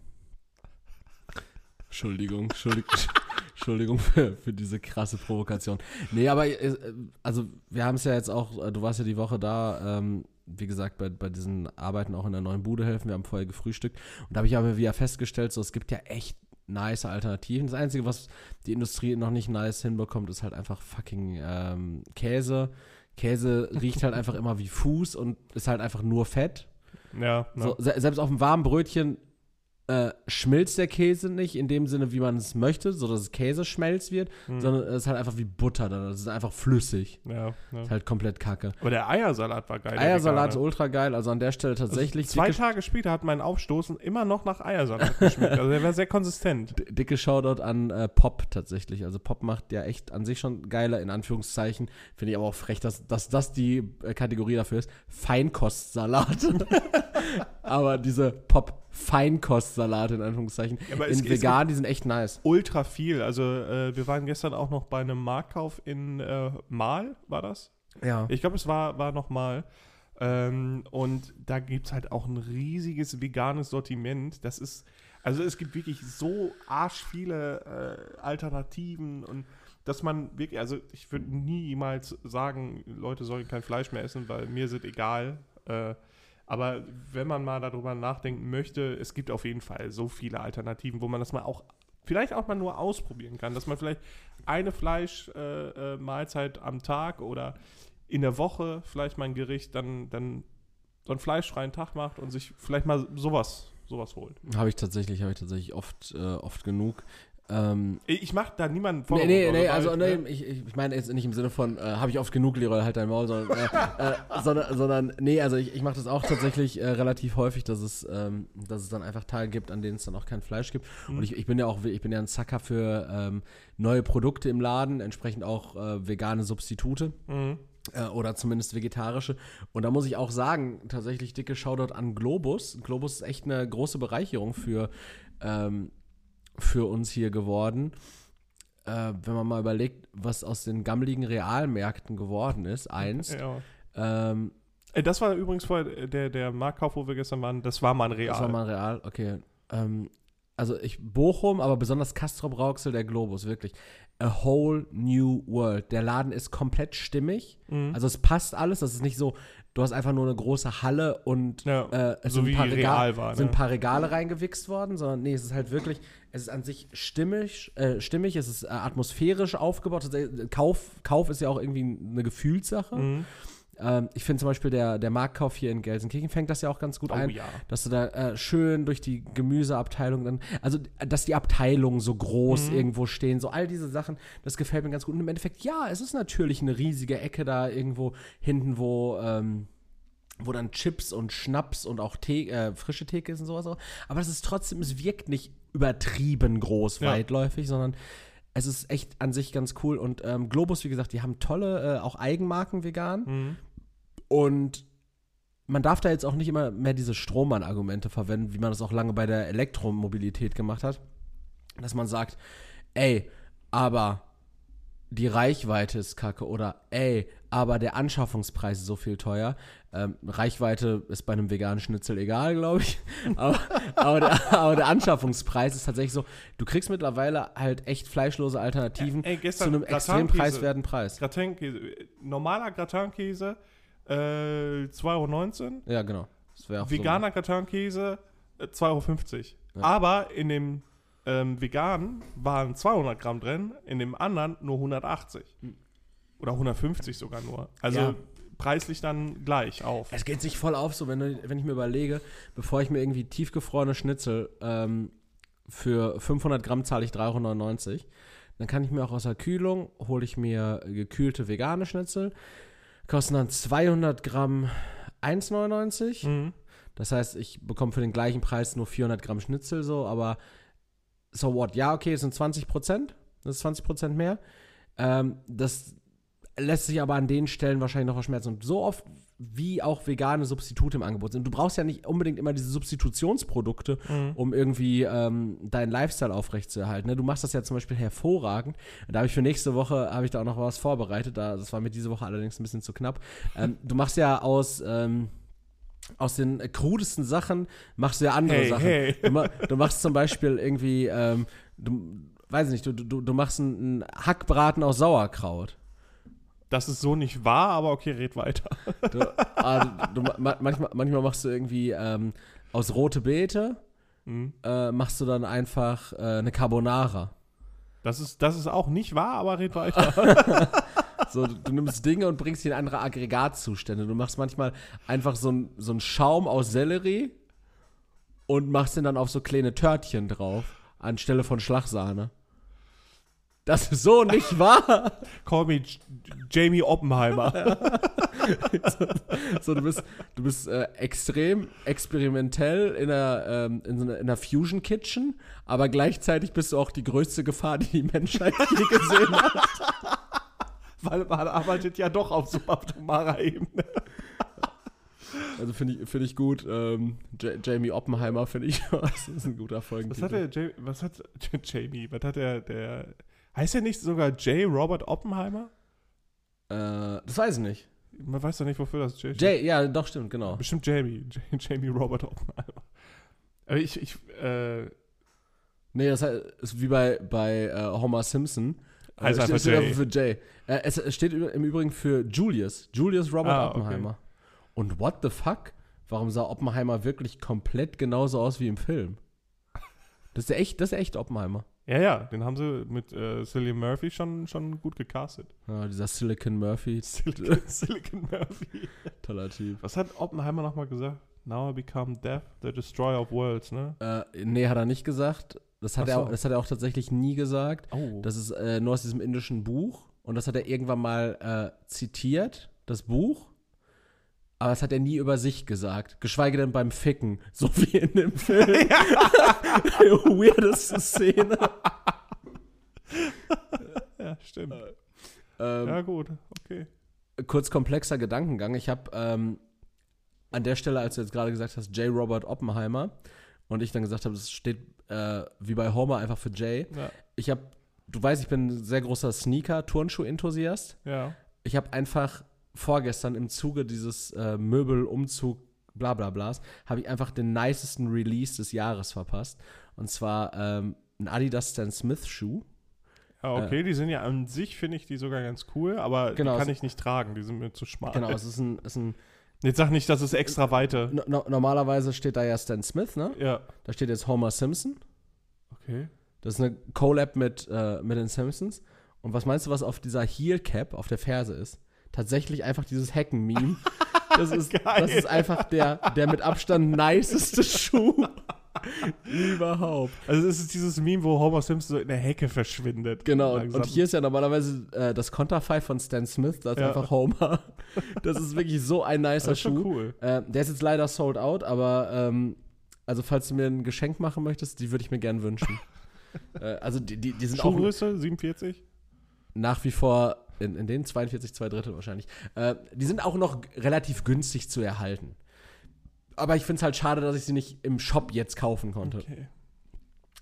Entschuldigung, Entschuldigung, Entschuldigung für, für diese krasse Provokation. Nee, aber äh, also wir haben es ja jetzt auch, äh, du warst ja die Woche da, ähm, wie gesagt, bei, bei diesen Arbeiten auch in der neuen Bude helfen. Wir haben vorher gefrühstückt und da habe ich aber wieder festgestellt, so es gibt ja echt nice Alternativen. Das Einzige, was die Industrie noch nicht nice hinbekommt, ist halt einfach fucking ähm, Käse. Käse riecht halt einfach immer wie Fuß und ist halt einfach nur Fett. Ja, ne? So, se selbst auf einem warmen Brötchen äh, schmilzt der Käse nicht in dem Sinne, wie man es möchte, so dass es Käseschmelz wird, Hm. sondern es ist halt einfach wie Butter dann. Es ist einfach flüssig. ja, ja. Ist halt komplett kacke. Aber der Eiersalat war geil. Eiersalat ist ultra geil, also an der Stelle tatsächlich Zwei dicke, Tage später hat mein Aufstoßen immer noch nach Eiersalat geschmeckt. Also der war sehr konsistent. d- dicke Shoutout an äh, Pop tatsächlich. Also Pop macht ja echt an sich schon geiler, in Anführungszeichen. Finde ich aber auch frech, dass, dass das die äh, Kategorie dafür ist. Feinkostsalat. aber diese Pop-Feinkostsalat in Anführungszeichen. Ja, es- in es vegan, die sind echt nice. Ultra viel. Also äh, wir waren gestern auch noch bei einem Marktkauf in äh, Mahl, war das? Ja. Ich glaube, es war, war nochmal. Ähm, und da gibt es halt auch ein riesiges veganes Sortiment. Das ist, also es gibt wirklich so arsch viele äh, Alternativen und dass man wirklich, also ich würde niemals sagen, Leute sollen kein Fleisch mehr essen, weil mir sind egal. Äh, aber wenn man mal darüber nachdenken möchte, es gibt auf jeden Fall so viele Alternativen, wo man das mal auch, vielleicht auch mal nur ausprobieren kann, dass man vielleicht eine Fleischmahlzeit äh, äh, am Tag oder in der Woche vielleicht mal ein Gericht dann, dann so einen fleischfreien Tag macht und sich vielleicht mal sowas, sowas holt. Habe ich tatsächlich, habe ich tatsächlich oft, äh, oft genug. Ähm, Ich mache da niemanden nee, Vorwurf, nee, nee, weil also ich, nee, ne? ich, ich meine jetzt nicht im Sinne von, äh, habe ich oft genug, Leroy, halt dein Maul, sondern, äh, äh, sondern, sondern nee, also ich, ich mache das auch tatsächlich äh, relativ häufig, dass es, ähm, dass es dann einfach Tage gibt, an denen es dann auch kein Fleisch gibt. Mhm. Und ich, ich bin ja auch, ich bin ja ein Sucker für ähm, neue Produkte im Laden, entsprechend auch äh, vegane Substitute. Mhm. äh, oder zumindest vegetarische. Und da muss ich auch sagen, tatsächlich dicke Shoutout an Globus. Globus ist echt eine große Bereicherung für, ähm, für uns hier geworden. Äh, wenn man mal überlegt, was aus den gammeligen Realmärkten geworden ist, einst. Ja. Ähm, Äh, Das war übrigens vorher der, der Marktkauf, wo wir gestern waren, das war mal ein Real. Das war mal real, okay. Ähm, also ich, Bochum, aber besonders Castrop Rauxel, der Globus, wirklich. A whole new world. Der Laden ist komplett stimmig. Mhm. Also es passt alles. Das ist nicht so, du hast einfach nur eine große Halle und Ja, äh, es so sind, wie ein paar Regal, real war, sind ne? ein paar Regale reingewichst worden, sondern nee, es ist halt wirklich, es ist an sich stimmig, äh, stimmig es ist äh, atmosphärisch aufgebaut. Kauf, Kauf ist ja auch irgendwie eine Gefühlssache. Mhm. Ähm, ich finde zum Beispiel der, der Marktkauf hier in Gelsenkirchen fängt das ja auch ganz gut Oh ein, ja. dass du da äh, schön durch die Gemüseabteilung dann, also dass die Abteilungen so groß Mhm. irgendwo stehen, so all diese Sachen, das gefällt mir ganz gut. Und im Endeffekt, ja, es ist natürlich eine riesige Ecke da irgendwo hinten, wo, ähm, wo dann Chips und Schnaps und auch Tee, äh, frische Theke ist und sowas auch. Aber es ist trotzdem, es wirkt nicht übertrieben groß, Ja. weitläufig, sondern es ist echt an sich ganz cool. Und ähm, Globus, wie gesagt, die haben tolle, äh, auch Eigenmarken vegan. Mhm. Und man darf da jetzt auch nicht immer mehr diese Strohmann-Argumente verwenden, wie man das auch lange bei der Elektromobilität gemacht hat. Dass man sagt, ey, aber die Reichweite ist kacke oder ey, aber der Anschaffungspreis ist so viel teuer. Ähm, Reichweite ist bei einem veganen Schnitzel egal, glaube ich. aber, aber, der, aber der Anschaffungspreis ist tatsächlich so, du kriegst mittlerweile halt echt fleischlose Alternativen Ey, zu einem extrem preiswerten Preis. Gratinkäse. äh, Normaler Gratinkäse, äh, 2,19 Euro. Ja, genau. Auch so. Veganer Gratinkäse, äh, 2,50 Euro. Ja. Aber in dem ähm, veganen waren 200 Gramm drin, in dem anderen nur 180. Oder 150 sogar nur. Also Ja. preislich dann gleich auf. Es geht sich voll auf, so wenn, wenn ich mir überlege, bevor ich mir irgendwie tiefgefrorene Schnitzel ähm, für 500 Gramm zahle ich 3,99 Euro. Dann kann ich mir auch aus der Kühlung, hole ich mir gekühlte vegane Schnitzel, kosten dann 200 Gramm 1,99. Mhm. Das heißt, ich bekomme für den gleichen Preis nur 400 Gramm Schnitzel so, aber so what? Ja, okay, es sind 20 Prozent. Das ist 20 Prozent mehr. Ähm, das lässt sich aber an den Stellen wahrscheinlich noch verschmerzen. Und so oft wie auch vegane Substitute im Angebot sind. Du brauchst ja nicht unbedingt immer diese Substitutionsprodukte, Mhm. um irgendwie ähm, deinen Lifestyle aufrechtzuerhalten. Ne? Du machst das ja zum Beispiel hervorragend. Da habe ich für nächste Woche, habe ich da auch noch was vorbereitet. Da, das war mir diese Woche allerdings ein bisschen zu knapp. Ähm, du machst ja aus, ähm, aus den krudesten Sachen, machst du ja andere Hey, Sachen. hey. Du, ma du machst zum Beispiel irgendwie, ähm, du, weiß nicht, du, du, du machst einen Hackbraten aus Sauerkraut. Das ist so nicht wahr, aber okay, red weiter. Du, ah, du, du, ma manchmal, manchmal machst du irgendwie ähm, aus rote Beete, Mhm. äh, machst du dann einfach äh, eine Carbonara. Das ist, das ist auch nicht wahr, aber red weiter. So, du, du nimmst Dinge und bringst sie in andere Aggregatzustände. Du machst manchmal einfach so einen so einen Schaum aus Sellerie und machst den dann auf so kleine Törtchen drauf, anstelle von Schlagsahne. Das ist so nicht wahr. Call me J Jamie Oppenheimer. So, du bist, du bist äh, extrem experimentell in einer, ähm, in, so einer, in einer Fusion Kitchen, aber gleichzeitig bist du auch die größte Gefahr, die die Menschheit je gesehen hat. Weil man arbeitet ja doch auf subatomarer Ebene. Also finde ich, find ich gut. Ähm, Jamie Oppenheimer finde ich, das ist ein guter Was Folgentitel. hat der J was hat Jamie, was hat der, der heißt er nicht sogar J. Robert Oppenheimer? Äh, das weiß ich nicht. Man weiß doch nicht, wofür das J. Jay, ja, doch, stimmt, genau. Bestimmt Jamie. J Jamie Robert Oppenheimer. Aber ich, ich, äh, Nee, das heißt, ist wie bei, bei äh, Homer Simpson. Äh, Heißt es einfach steht einfach für Jay. Äh, es, steht im Übrigen für Julius. Julius Robert Ah, okay. Oppenheimer. Und what the fuck? Warum sah Oppenheimer wirklich komplett genauso aus wie im Film? Das ist echt, das ist ja echt Oppenheimer. Ja, ja, den haben sie mit äh, Cillian Murphy schon, schon gut gecastet. Ja, dieser Silicon Murphy, Silicon, Silicon Murphy. toller Typ. Was hat Oppenheimer nochmal gesagt? Now I become death, the destroyer of worlds, ne? Äh, nee, hat er nicht gesagt. Das hat, er, so. auch- das hat er auch tatsächlich nie gesagt. Oh. Das ist äh, nur aus diesem indischen Buch. Und das hat er irgendwann mal äh, zitiert, das Buch. Aber das hat er nie über sich gesagt. Geschweige denn beim Ficken. So wie in dem Film. Weirdeste Szene. ja, stimmt. Ähm, ja, gut, okay. kurz komplexer Gedankengang. Ich habe ähm, an der Stelle, als du jetzt gerade gesagt hast, J. Robert Oppenheimer und ich dann gesagt habe, das steht äh, wie bei Homer einfach für J. Ja. Ich habe, du weißt, ich bin ein sehr großer Sneaker-Turnschuh-Enthusiast. ja. Ich habe einfach vorgestern im Zuge dieses äh, Möbelumzug bla bla blas, habe ich einfach den nicesten Release des Jahres verpasst. Und zwar ähm, ein Adidas Stan Smith Schuh. Ja, okay, die sind ja an sich, finde ich die sogar ganz cool, aber Genau, die kann es- ich nicht tragen, die sind mir zu schmal. Genau, es ist ein, ist ein Jetzt sag nicht, das ist extra weite. no, normalerweise steht da ja Stan Smith, ne? Ja. Da steht jetzt Homer Simpson. Okay. Das ist eine Collab mit, äh, mit den Simpsons. Und was meinst du, was auf dieser Heel Cap auf der Ferse ist? Tatsächlich einfach dieses Hacken-Meme. Das ist, Geil. das ist einfach der, der mit Abstand niceste Schuh überhaupt. Also es ist dieses Meme, wo Homer Simpson so in der Hecke verschwindet. Genau, und, Langsam. und hier ist ja normalerweise äh, das Konterfei von Stan Smith, das ist Ja. einfach Homer. Das ist wirklich so ein nicer das ist schon Schuh. cool. Äh, der ist jetzt leider sold out, aber ähm, also falls du mir ein Geschenk machen möchtest, die würde ich mir gern wünschen. äh, also die, die, die sind auch Schuhgröße 47? nach wie vor in, in den 42, zwei Drittel wahrscheinlich. Äh, die sind auch noch relativ günstig zu erhalten. Aber ich finde es halt schade, dass ich sie nicht im Shop jetzt kaufen konnte. Okay.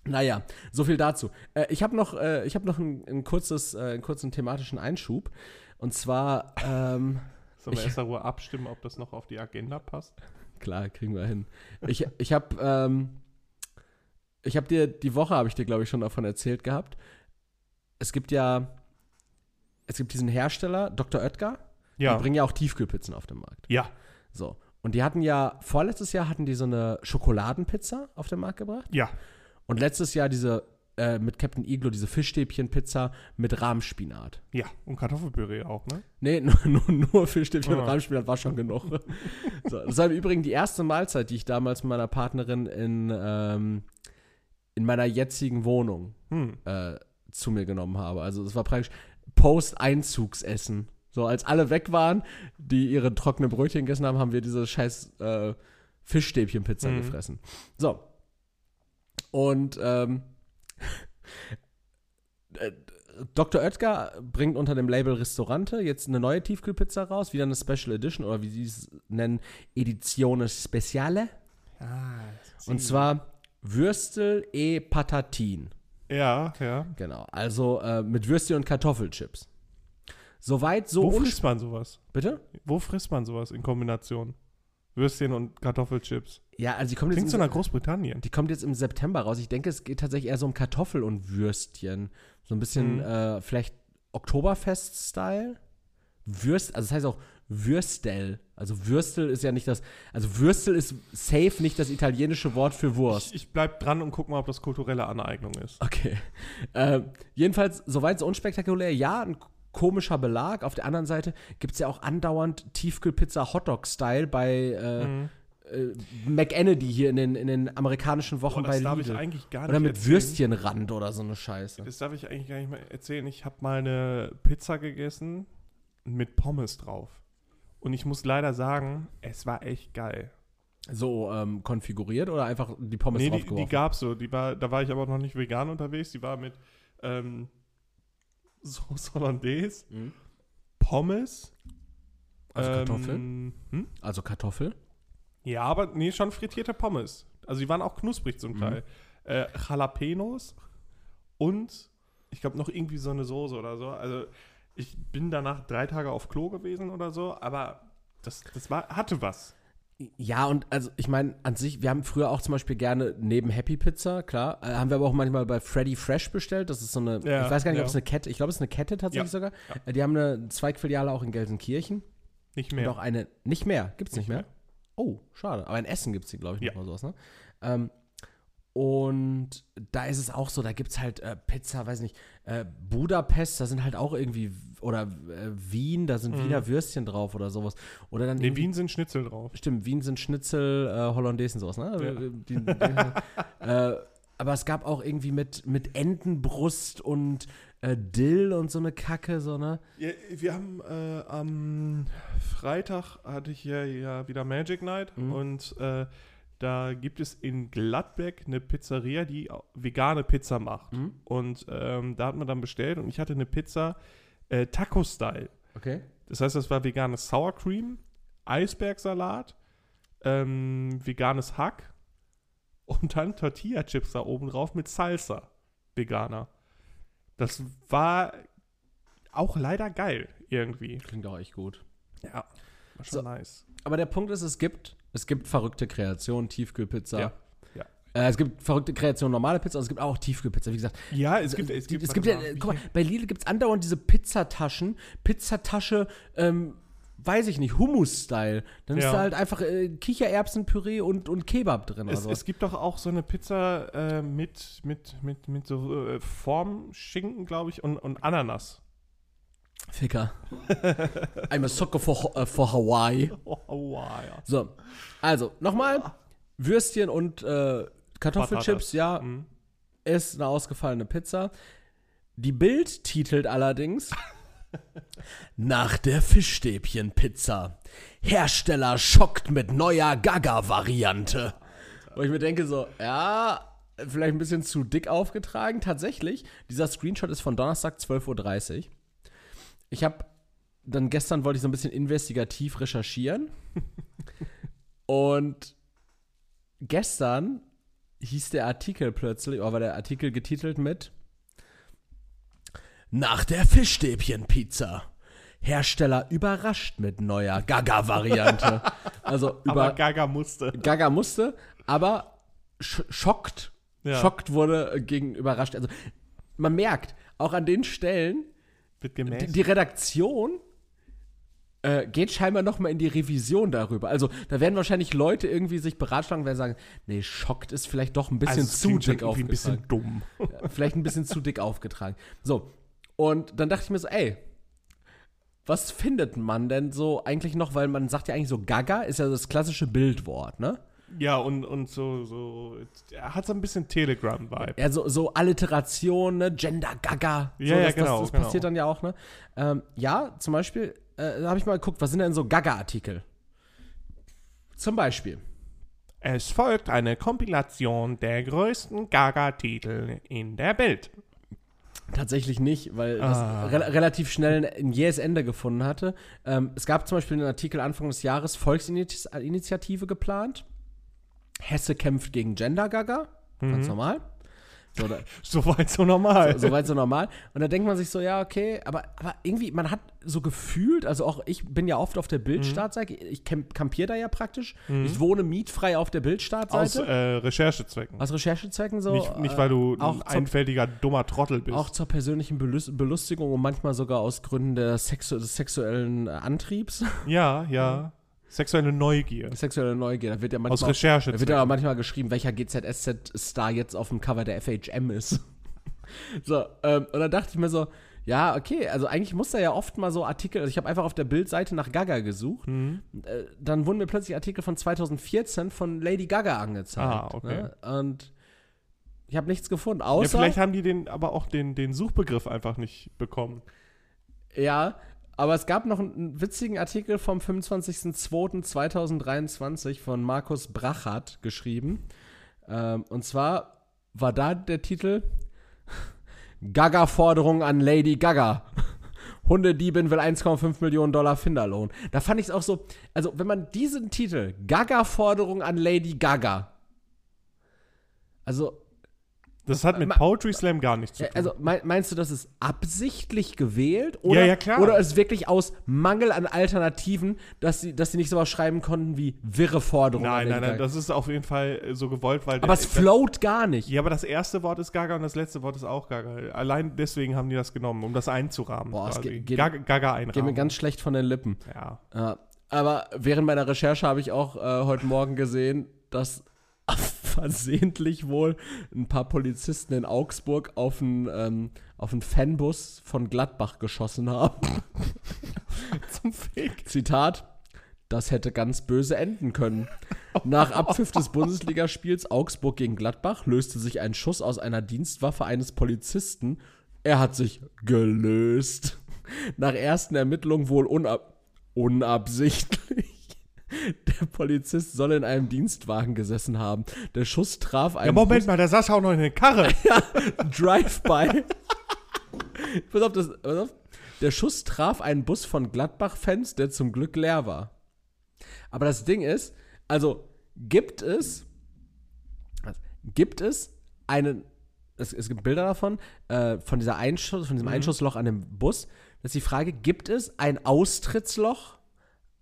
Naja, so viel dazu. Äh, ich habe noch, äh, ich hab noch ein, ein kurzes, äh, einen kurzen thematischen Einschub. Und zwar, ähm, Sollen wir Ich- erst darüber abstimmen, ob das noch auf die Agenda passt? klar, kriegen wir hin. Ich, ich habe ähm, ich habe dir, die Woche habe ich dir, glaube ich, schon davon erzählt gehabt. Es gibt ja, es gibt diesen Hersteller, Dr. Oetker, Ja. die bringen ja auch Tiefkühlpizzen auf den Markt. Ja. So. Und die hatten ja, vorletztes Jahr hatten die so eine Schokoladenpizza auf den Markt gebracht. Ja. Und letztes Jahr diese, äh, mit Captain Iglo, diese Fischstäbchenpizza mit Rahmspinat. Ja. Und Kartoffelpüree auch, ne? Nee, nur, nur, nur Fischstäbchen und Ah. Rahmspinat war schon genug. so, das war im Übrigen die erste Mahlzeit, die ich damals mit meiner Partnerin in, ähm, in meiner jetzigen Wohnung Hm. äh, zu mir genommen habe. Also es war praktisch Post-Einzugsessen. So, als alle weg waren, die ihre trockenen Brötchen gegessen haben, haben wir diese scheiß äh, Fischstäbchenpizza Mhm. gefressen. So. Und ähm, äh, Dr. Oetker bringt unter dem Label Restaurante jetzt eine neue Tiefkühlpizza raus, wieder eine Special Edition oder wie sie es nennen, Edizione Speciale. Ah, Und zwar Würstel e Patatin. Ja, ja. Genau, also äh, mit Würstchen und Kartoffelchips. Soweit so Wo frisst man sowas? Bitte? Wo frisst man sowas in Kombination? Würstchen und Kartoffelchips. Ja, also die kommt, jetzt Klingt so nach Großbritannien. die kommt jetzt im September raus. Ich denke, es geht tatsächlich eher so um Kartoffel und Würstchen. So ein bisschen Mhm. äh, vielleicht Oktoberfest-Style. Würst, also das heißt auch Würstel. Also Würstel ist ja nicht das, also Würstel ist safe nicht das italienische Wort für Wurst. Ich, ich bleib dran und guck mal, ob das kulturelle Aneignung ist. Okay. Äh, jedenfalls, soweit so unspektakulär, ja, ein komischer Belag. Auf der anderen Seite gibt es ja auch andauernd Tiefkühlpizza Hotdog-Style bei äh, Mhm. äh, McEnedy hier in den, in den amerikanischen Wochen Boah, das bei darf ich Lidl. eigentlich gar nicht Oder mit erzählen. Würstchenrand oder so eine Scheiße. Das darf ich eigentlich gar nicht mehr erzählen. Ich habe mal eine Pizza gegessen mit Pommes drauf. Und ich muss leider sagen, es war echt geil. So ähm, konfiguriert oder einfach die Pommes nee, die, draufgeworfen? die gab's so. Die war, da war ich aber noch nicht vegan unterwegs. Die war mit ähm, Sauce Hollandaise, Mhm. Pommes. Also ähm, Kartoffel? Hm? Also Kartoffel? Ja, aber nee, schon frittierte Pommes. Also die waren auch knusprig zum Mhm. Teil. Äh, Jalapenos und ich glaube noch irgendwie so eine Soße oder so. Also ich bin danach drei Tage auf Klo gewesen oder so, aber das, das war, hatte was. Ja, und also ich meine, an sich, wir haben früher auch zum Beispiel gerne neben Happy Pizza, klar, äh, haben wir aber auch manchmal bei Freddy Fresh bestellt. Das ist so eine, Ja, ich weiß gar nicht, ja. ob es eine Kette, ich glaube, es ist eine Kette tatsächlich Ja, sogar. Äh, Die haben eine Zweigfiliale auch in Gelsenkirchen. Nicht Und mehr. auch eine, nicht mehr, gibt es nicht, Nicht mehr? Oh, schade. Aber in Essen gibt es die, glaube ich, Ja. noch mal sowas, ne? Ähm, Und da ist es auch so, da gibt es halt äh, Pizza, weiß nicht, äh, Budapest, da sind halt auch irgendwie, oder äh, Wien, da sind Mhm. Wiener Würstchen drauf oder sowas. Oder dann Nee, Wien sind Schnitzel drauf. Stimmt, Wien sind Schnitzel, äh, Hollandaise und sowas, ne? Ja. Die, die, äh, aber es gab auch irgendwie mit, mit Entenbrust und äh, Dill und so eine Kacke, so, ne? Ja, wir haben äh, am Freitag hatte ich ja, ja wieder Magic Night Mhm. und äh, da gibt es in Gladbeck eine Pizzeria, die vegane Pizza macht. Mhm. Und ähm, da hat man dann bestellt und ich hatte eine Pizza äh, Taco-Style. Okay. Das heißt, das war veganes Sour Cream, Eisbergsalat, ähm, veganes Hack und dann Tortilla-Chips da oben drauf mit Salsa. Veganer. Das war auch leider geil irgendwie. Klingt auch echt gut. Ja, war schon So. nice. Aber der Punkt ist, es gibt, es gibt verrückte Kreationen, Tiefkühlpizza. Ja, es gibt verrückte Kreationen, normale Pizza, und es gibt auch Tiefkühlpizza. Wie gesagt, Ja, es gibt, es es gibt, es gibt ja, äh, guck mal, bei Lidl gibt es andauernd diese Pizzataschen. Pizzatasche, ähm, weiß ich nicht, Hummus-Style. Dann ist Ja. da halt einfach äh, Kichererbsenpüree und, und Kebab drin. es, es gibt doch auch so eine Pizza äh, mit, mit, mit, mit so äh, Formschinken, glaube ich, und, und Ananas. Ficker. I'm a sucker for, äh, for Hawaii. Oh, ja. So, also, nochmal. Würstchen und äh, Kartoffelchips, ja, Mhm. ist eine ausgefallene Pizza. Die Bild titelt allerdings Nach der Fischstäbchen-Pizza. Hersteller schockt mit neuer Gaga-Variante. Wo ich mir denke so, ja, vielleicht ein bisschen zu dick aufgetragen. Tatsächlich, dieser Screenshot ist von Donnerstag 12.30 Uhr. Ich habe dann gestern wollte ich so ein bisschen investigativ recherchieren. Und gestern hieß der Artikel plötzlich, oder war der Artikel getitelt mit Nach der Fischstäbchen-Pizza. Hersteller überrascht mit neuer Gaga-Variante. Also über Aber Gaga musste. Gaga musste, aber sch schockt, Ja. schockt wurde äh, gegen überrascht. Also man merkt, auch an den Stellen, Wird die, die Redaktion äh, geht scheinbar noch mal in die Revision darüber. Also da werden wahrscheinlich Leute irgendwie sich beratschlagen, werden sagen, nee, schockt ist vielleicht doch ein bisschen Also, zu dick irgendwie ein aufgetragen. bisschen dumm. Ja, vielleicht ein bisschen zu dick aufgetragen. So, und dann dachte ich mir so, ey, was findet man denn so eigentlich noch, weil man sagt ja eigentlich so Gaga ist ja das klassische Bildwort, ne? Ja, und, und so, so, er hat so ein bisschen Telegram-Vibe. Ja, so, so Alliteration, ne? Gender Gaga. Ja, so, ja, das, genau, Das, das genau. passiert dann ja auch, ne? Ähm, ja, zum Beispiel, äh, da habe ich mal geguckt, was sind denn so Gaga-Artikel? Zum Beispiel. Es folgt eine Kompilation der größten Gaga-Titel in der Welt. Tatsächlich nicht, weil das Ah. re relativ schnell ein, jähes Ende gefunden hatte. Ähm, es gab zum Beispiel einen Artikel Anfang des Jahres, Volksinitiative geplant. Hesse kämpft gegen Gender Gaga. Ganz Mhm. normal. So, da, Soweit so normal. Soweit so normal. Und da denkt man sich so, ja, okay, aber, aber irgendwie, man hat so gefühlt, also auch ich bin ja oft auf der Bildstartseite, ich camp kampiere da ja praktisch. Ich wohne mietfrei auf der Aus Bildstartseite. äh, Recherchezwecken. Aus, Recherchezwecken so. nicht, nicht äh, weil du auch ein einfältiger, dummer Trottel bist. Auch zur persönlichen Belus Belustigung und manchmal sogar aus Gründen der Sexu des sexuellen äh, Antriebs. ja, ja. Sexuelle Neugier. Sexuelle Neugier. Da wird ja Aus manchmal, da wird ja auch manchmal geschrieben, welcher GZSZ-Star jetzt auf dem Cover der FHM ist. so, ähm, und dann dachte ich mir so, ja, okay, also eigentlich muss da ja oft mal so Artikel, also ich habe einfach auf der Bildseite nach Gaga gesucht. Mhm. Äh, dann wurden mir plötzlich Artikel von 2014 von Lady Gaga angezeigt. Ah, okay. Ne? Und ich habe nichts gefunden, Ja, außer. vielleicht haben die den, aber auch den, den Suchbegriff einfach nicht bekommen. Ja, aber es gab noch einen witzigen Artikel vom 25.02.2023 von Markus Brachert geschrieben. Ähm, und zwar war da der Titel Gaga-Forderung an Lady Gaga. Hundediebin will 1,5 Millionen Dollar Finderlohn. Da fand ich es auch so, also wenn man diesen Titel, Gaga-Forderung an Lady Gaga, also Das hat mit Poetry Slam gar nichts zu ja, tun. Also mein, meinst du, das ist absichtlich gewählt? Oder, Ja, ja, klar. Oder ist es wirklich aus Mangel an Alternativen, dass sie, dass sie nicht sowas schreiben konnten wie wirre Forderungen? nein, nein, nein, das ist auf jeden Fall äh, so gewollt, weil. Aber der- es float gar nicht. Ja, aber das erste Wort ist Gaga und das letzte Wort ist auch Gaga. Allein deswegen haben die das genommen, um das einzurahmen. Boah, es geht- Gaga, Gaga einrahmen. Geht mir ganz schlecht von den Lippen. ja. Ja. Aber während meiner Recherche habe ich auch äh, heute Morgen gesehen, dass versehentlich wohl ein paar Polizisten in Augsburg auf einen, ähm, auf einen Fanbus von Gladbach geschossen haben. Zum Fick. Zitat. Das hätte ganz böse enden können. Nach Abpfiff des Bundesligaspiels Augsburg gegen Gladbach löste sich ein Schuss aus einer Dienstwaffe eines Polizisten. Er hat sich gelöst. Nach ersten Ermittlungen wohl unab unabsichtlich. Der Polizist soll in einem Dienstwagen gesessen haben. Der Schuss traf einen Ja, Moment mal, der saß auch noch in der Karre. Drive-by. pass auf, das, pass auf. Der Schuss traf einen Bus von Gladbach-Fans, der zum Glück leer war. Aber das Ding ist, also gibt es, also, gibt es einen, es, es gibt Bilder davon, äh, von dieser Einschuss, von diesem Einschussloch an dem Bus. Das ist die Frage, gibt es ein Austrittsloch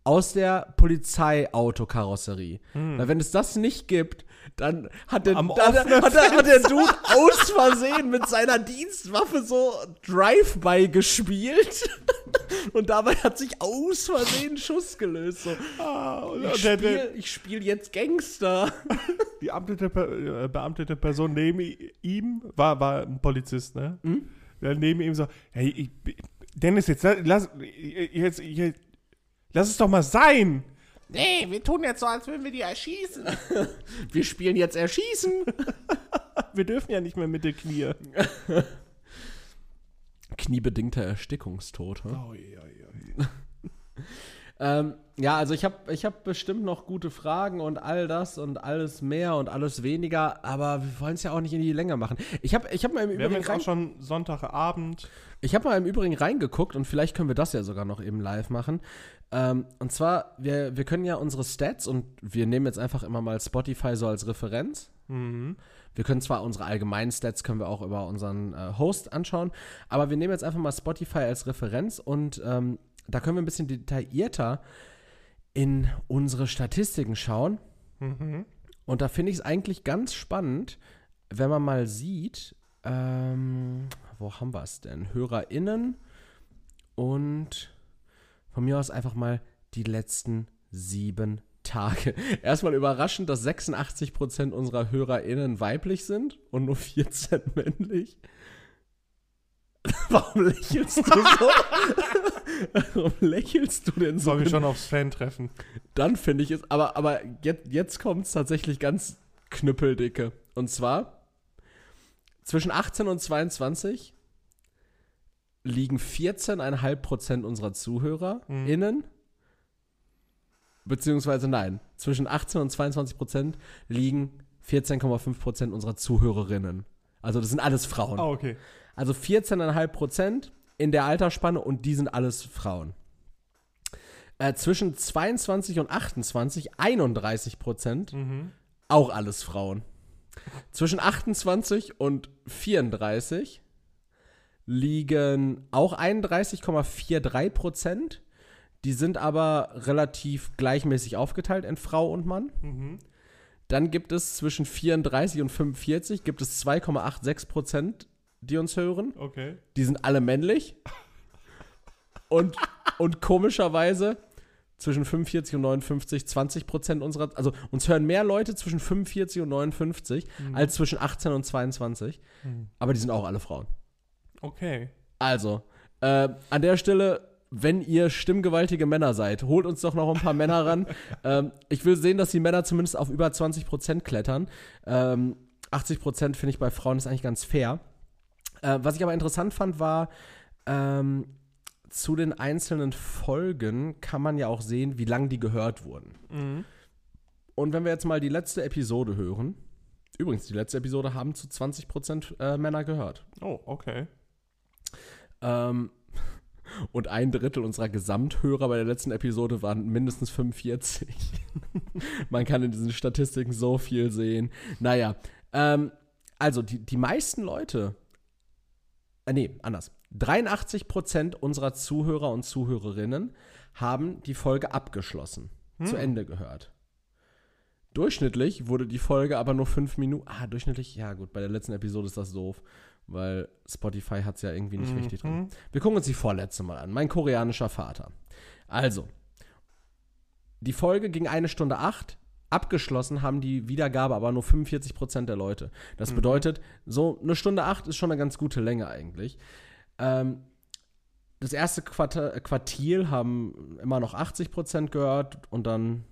aus der Polizeiautokarosserie? Weil wenn es das nicht gibt, dann hat der, dann, hat, der, hat der Dude aus Versehen mit seiner Dienstwaffe so Drive-by gespielt. Und dabei hat sich aus Versehen Schuss gelöst. So, Ah, ich spiele spiel jetzt Gangster. die amtete, äh, beamtete Person neben ihm war, war ein Polizist, ne? Hm? Neben ihm so, hey, ich, Dennis, jetzt lass, jetzt, jetzt, lass es doch mal sein. Nee, wir tun jetzt so, als würden wir die erschießen. Wir spielen jetzt Erschießen. Wir dürfen ja nicht mehr mit der Knie. Kniebedingter Erstickungstod. Hm? Oh, ja, ja, Ähm, ja, also ich habe ich hab bestimmt noch gute Fragen und all das und alles mehr und alles weniger, aber wir wollen es ja auch nicht in die Länge machen. Ich habe ich hab mal, im Wir haben Übrigen jetzt auch schon Sonntagabend. ich hab mal im Übrigen reingeguckt und vielleicht können wir das ja sogar noch eben live machen. Ähm, und zwar, wir, wir können ja unsere Stats und wir nehmen jetzt einfach immer mal Spotify so als Referenz. Mhm. Wir können zwar unsere allgemeinen Stats können wir auch über unseren äh, Host anschauen, aber wir nehmen jetzt einfach mal Spotify als Referenz und ähm, da können wir ein bisschen detaillierter in unsere Statistiken schauen. Mhm. Und da finde ich es eigentlich ganz spannend, wenn man mal sieht, ähm, wo haben wir es denn? HörerInnen und von mir aus einfach mal die letzten sieben Tage. Erstmal überraschend, dass 86% unserer HörerInnen weiblich sind und nur 14% männlich. Warum lächelst du so? Warum lächelst du denn so? Sollen wir schon aufs Fan-Treffen? Dann finde ich es, aber, aber jetzt, jetzt kommt es tatsächlich ganz knüppeldicke. Und zwar zwischen 18 und 22 liegen 14,5% unserer ZuhörerInnen. Beziehungsweise nein, zwischen 18 und 22 Prozent liegen 14,5% unserer Zuhörerinnen. Also das sind alles Frauen. Ah, okay. Also 14,5 Prozent in der Altersspanne und die sind alles Frauen. Äh, zwischen 22 und 28 31 Prozent, Mhm. auch alles Frauen. Zwischen 28 und 34 liegen auch 31,43 Prozent. Die sind aber relativ gleichmäßig aufgeteilt in Frau und Mann. Mhm. Dann gibt es zwischen 34 und 45 gibt es 2,86 Prozent, die uns hören. Okay. Die sind alle männlich. Und, und komischerweise zwischen 45 und 59 20 Prozent unserer, also uns hören mehr Leute zwischen 45 und 59 als zwischen 18 und 22. Mhm. Aber die sind auch alle Frauen. Okay. Also, äh, an der Stelle, wenn ihr stimmgewaltige Männer seid, holt uns doch noch ein paar Männer ran. Ähm, ich will sehen, dass die Männer zumindest auf über 20 Prozent klettern. Ähm, 80 Prozent finde ich bei Frauen ist eigentlich ganz fair. Äh, was ich aber interessant fand, war, ähm, zu den einzelnen Folgen kann man ja auch sehen, wie lang die gehört wurden. Mhm. Und wenn wir jetzt mal die letzte Episode hören, übrigens, die letzte Episode haben zu 20 Prozent äh, Männer gehört. Oh, okay. Ähm, und ein Drittel unserer Gesamthörer bei der letzten Episode waren mindestens 45. Man kann in diesen Statistiken so viel sehen. Naja, ähm, also die, die meisten Leute, äh, nee, anders. 83% unserer Zuhörer und Zuhörerinnen haben die Folge abgeschlossen, zu Ende gehört. Durchschnittlich wurde die Folge aber nur fünf Minuten. Ah, durchschnittlich, ja gut, bei der letzten Episode ist das doof, weil Spotify hat es ja irgendwie nicht richtig drin. Mhm. Wir gucken uns die vorletzte mal an. Mein koreanischer Vater. Also, die Folge ging eine Stunde acht. abgeschlossen haben die Wiedergabe aber nur 45% der Leute. Das Mhm. bedeutet, so eine Stunde acht ist schon eine ganz gute Länge eigentlich. Ähm, das erste Quartal, Quartil haben immer noch 80% gehört und dann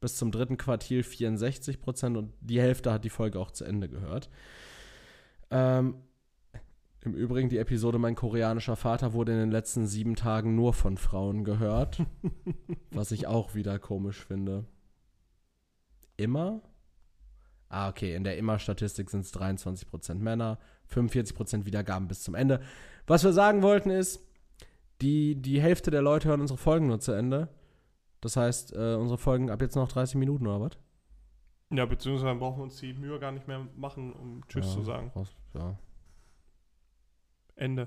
bis zum dritten Quartil 64% und die Hälfte hat die Folge auch zu Ende gehört. Ähm, Im Übrigen, die Episode Mein koreanischer Vater wurde in den letzten sieben Tagen nur von Frauen gehört, was ich auch wieder komisch finde. Immer? Ah, okay, in der Immer-Statistik sind es 23% Männer, 45% Wiedergaben bis zum Ende. Was wir sagen wollten ist, die, die Hälfte der Leute hören unsere Folgen nur zu Ende. Das heißt, äh, unsere Folgen ab jetzt noch 30 Minuten oder was? Ja, beziehungsweise brauchen wir uns die Mühe gar nicht mehr machen, um Tschüss ja, zu sagen. Ja. Ende.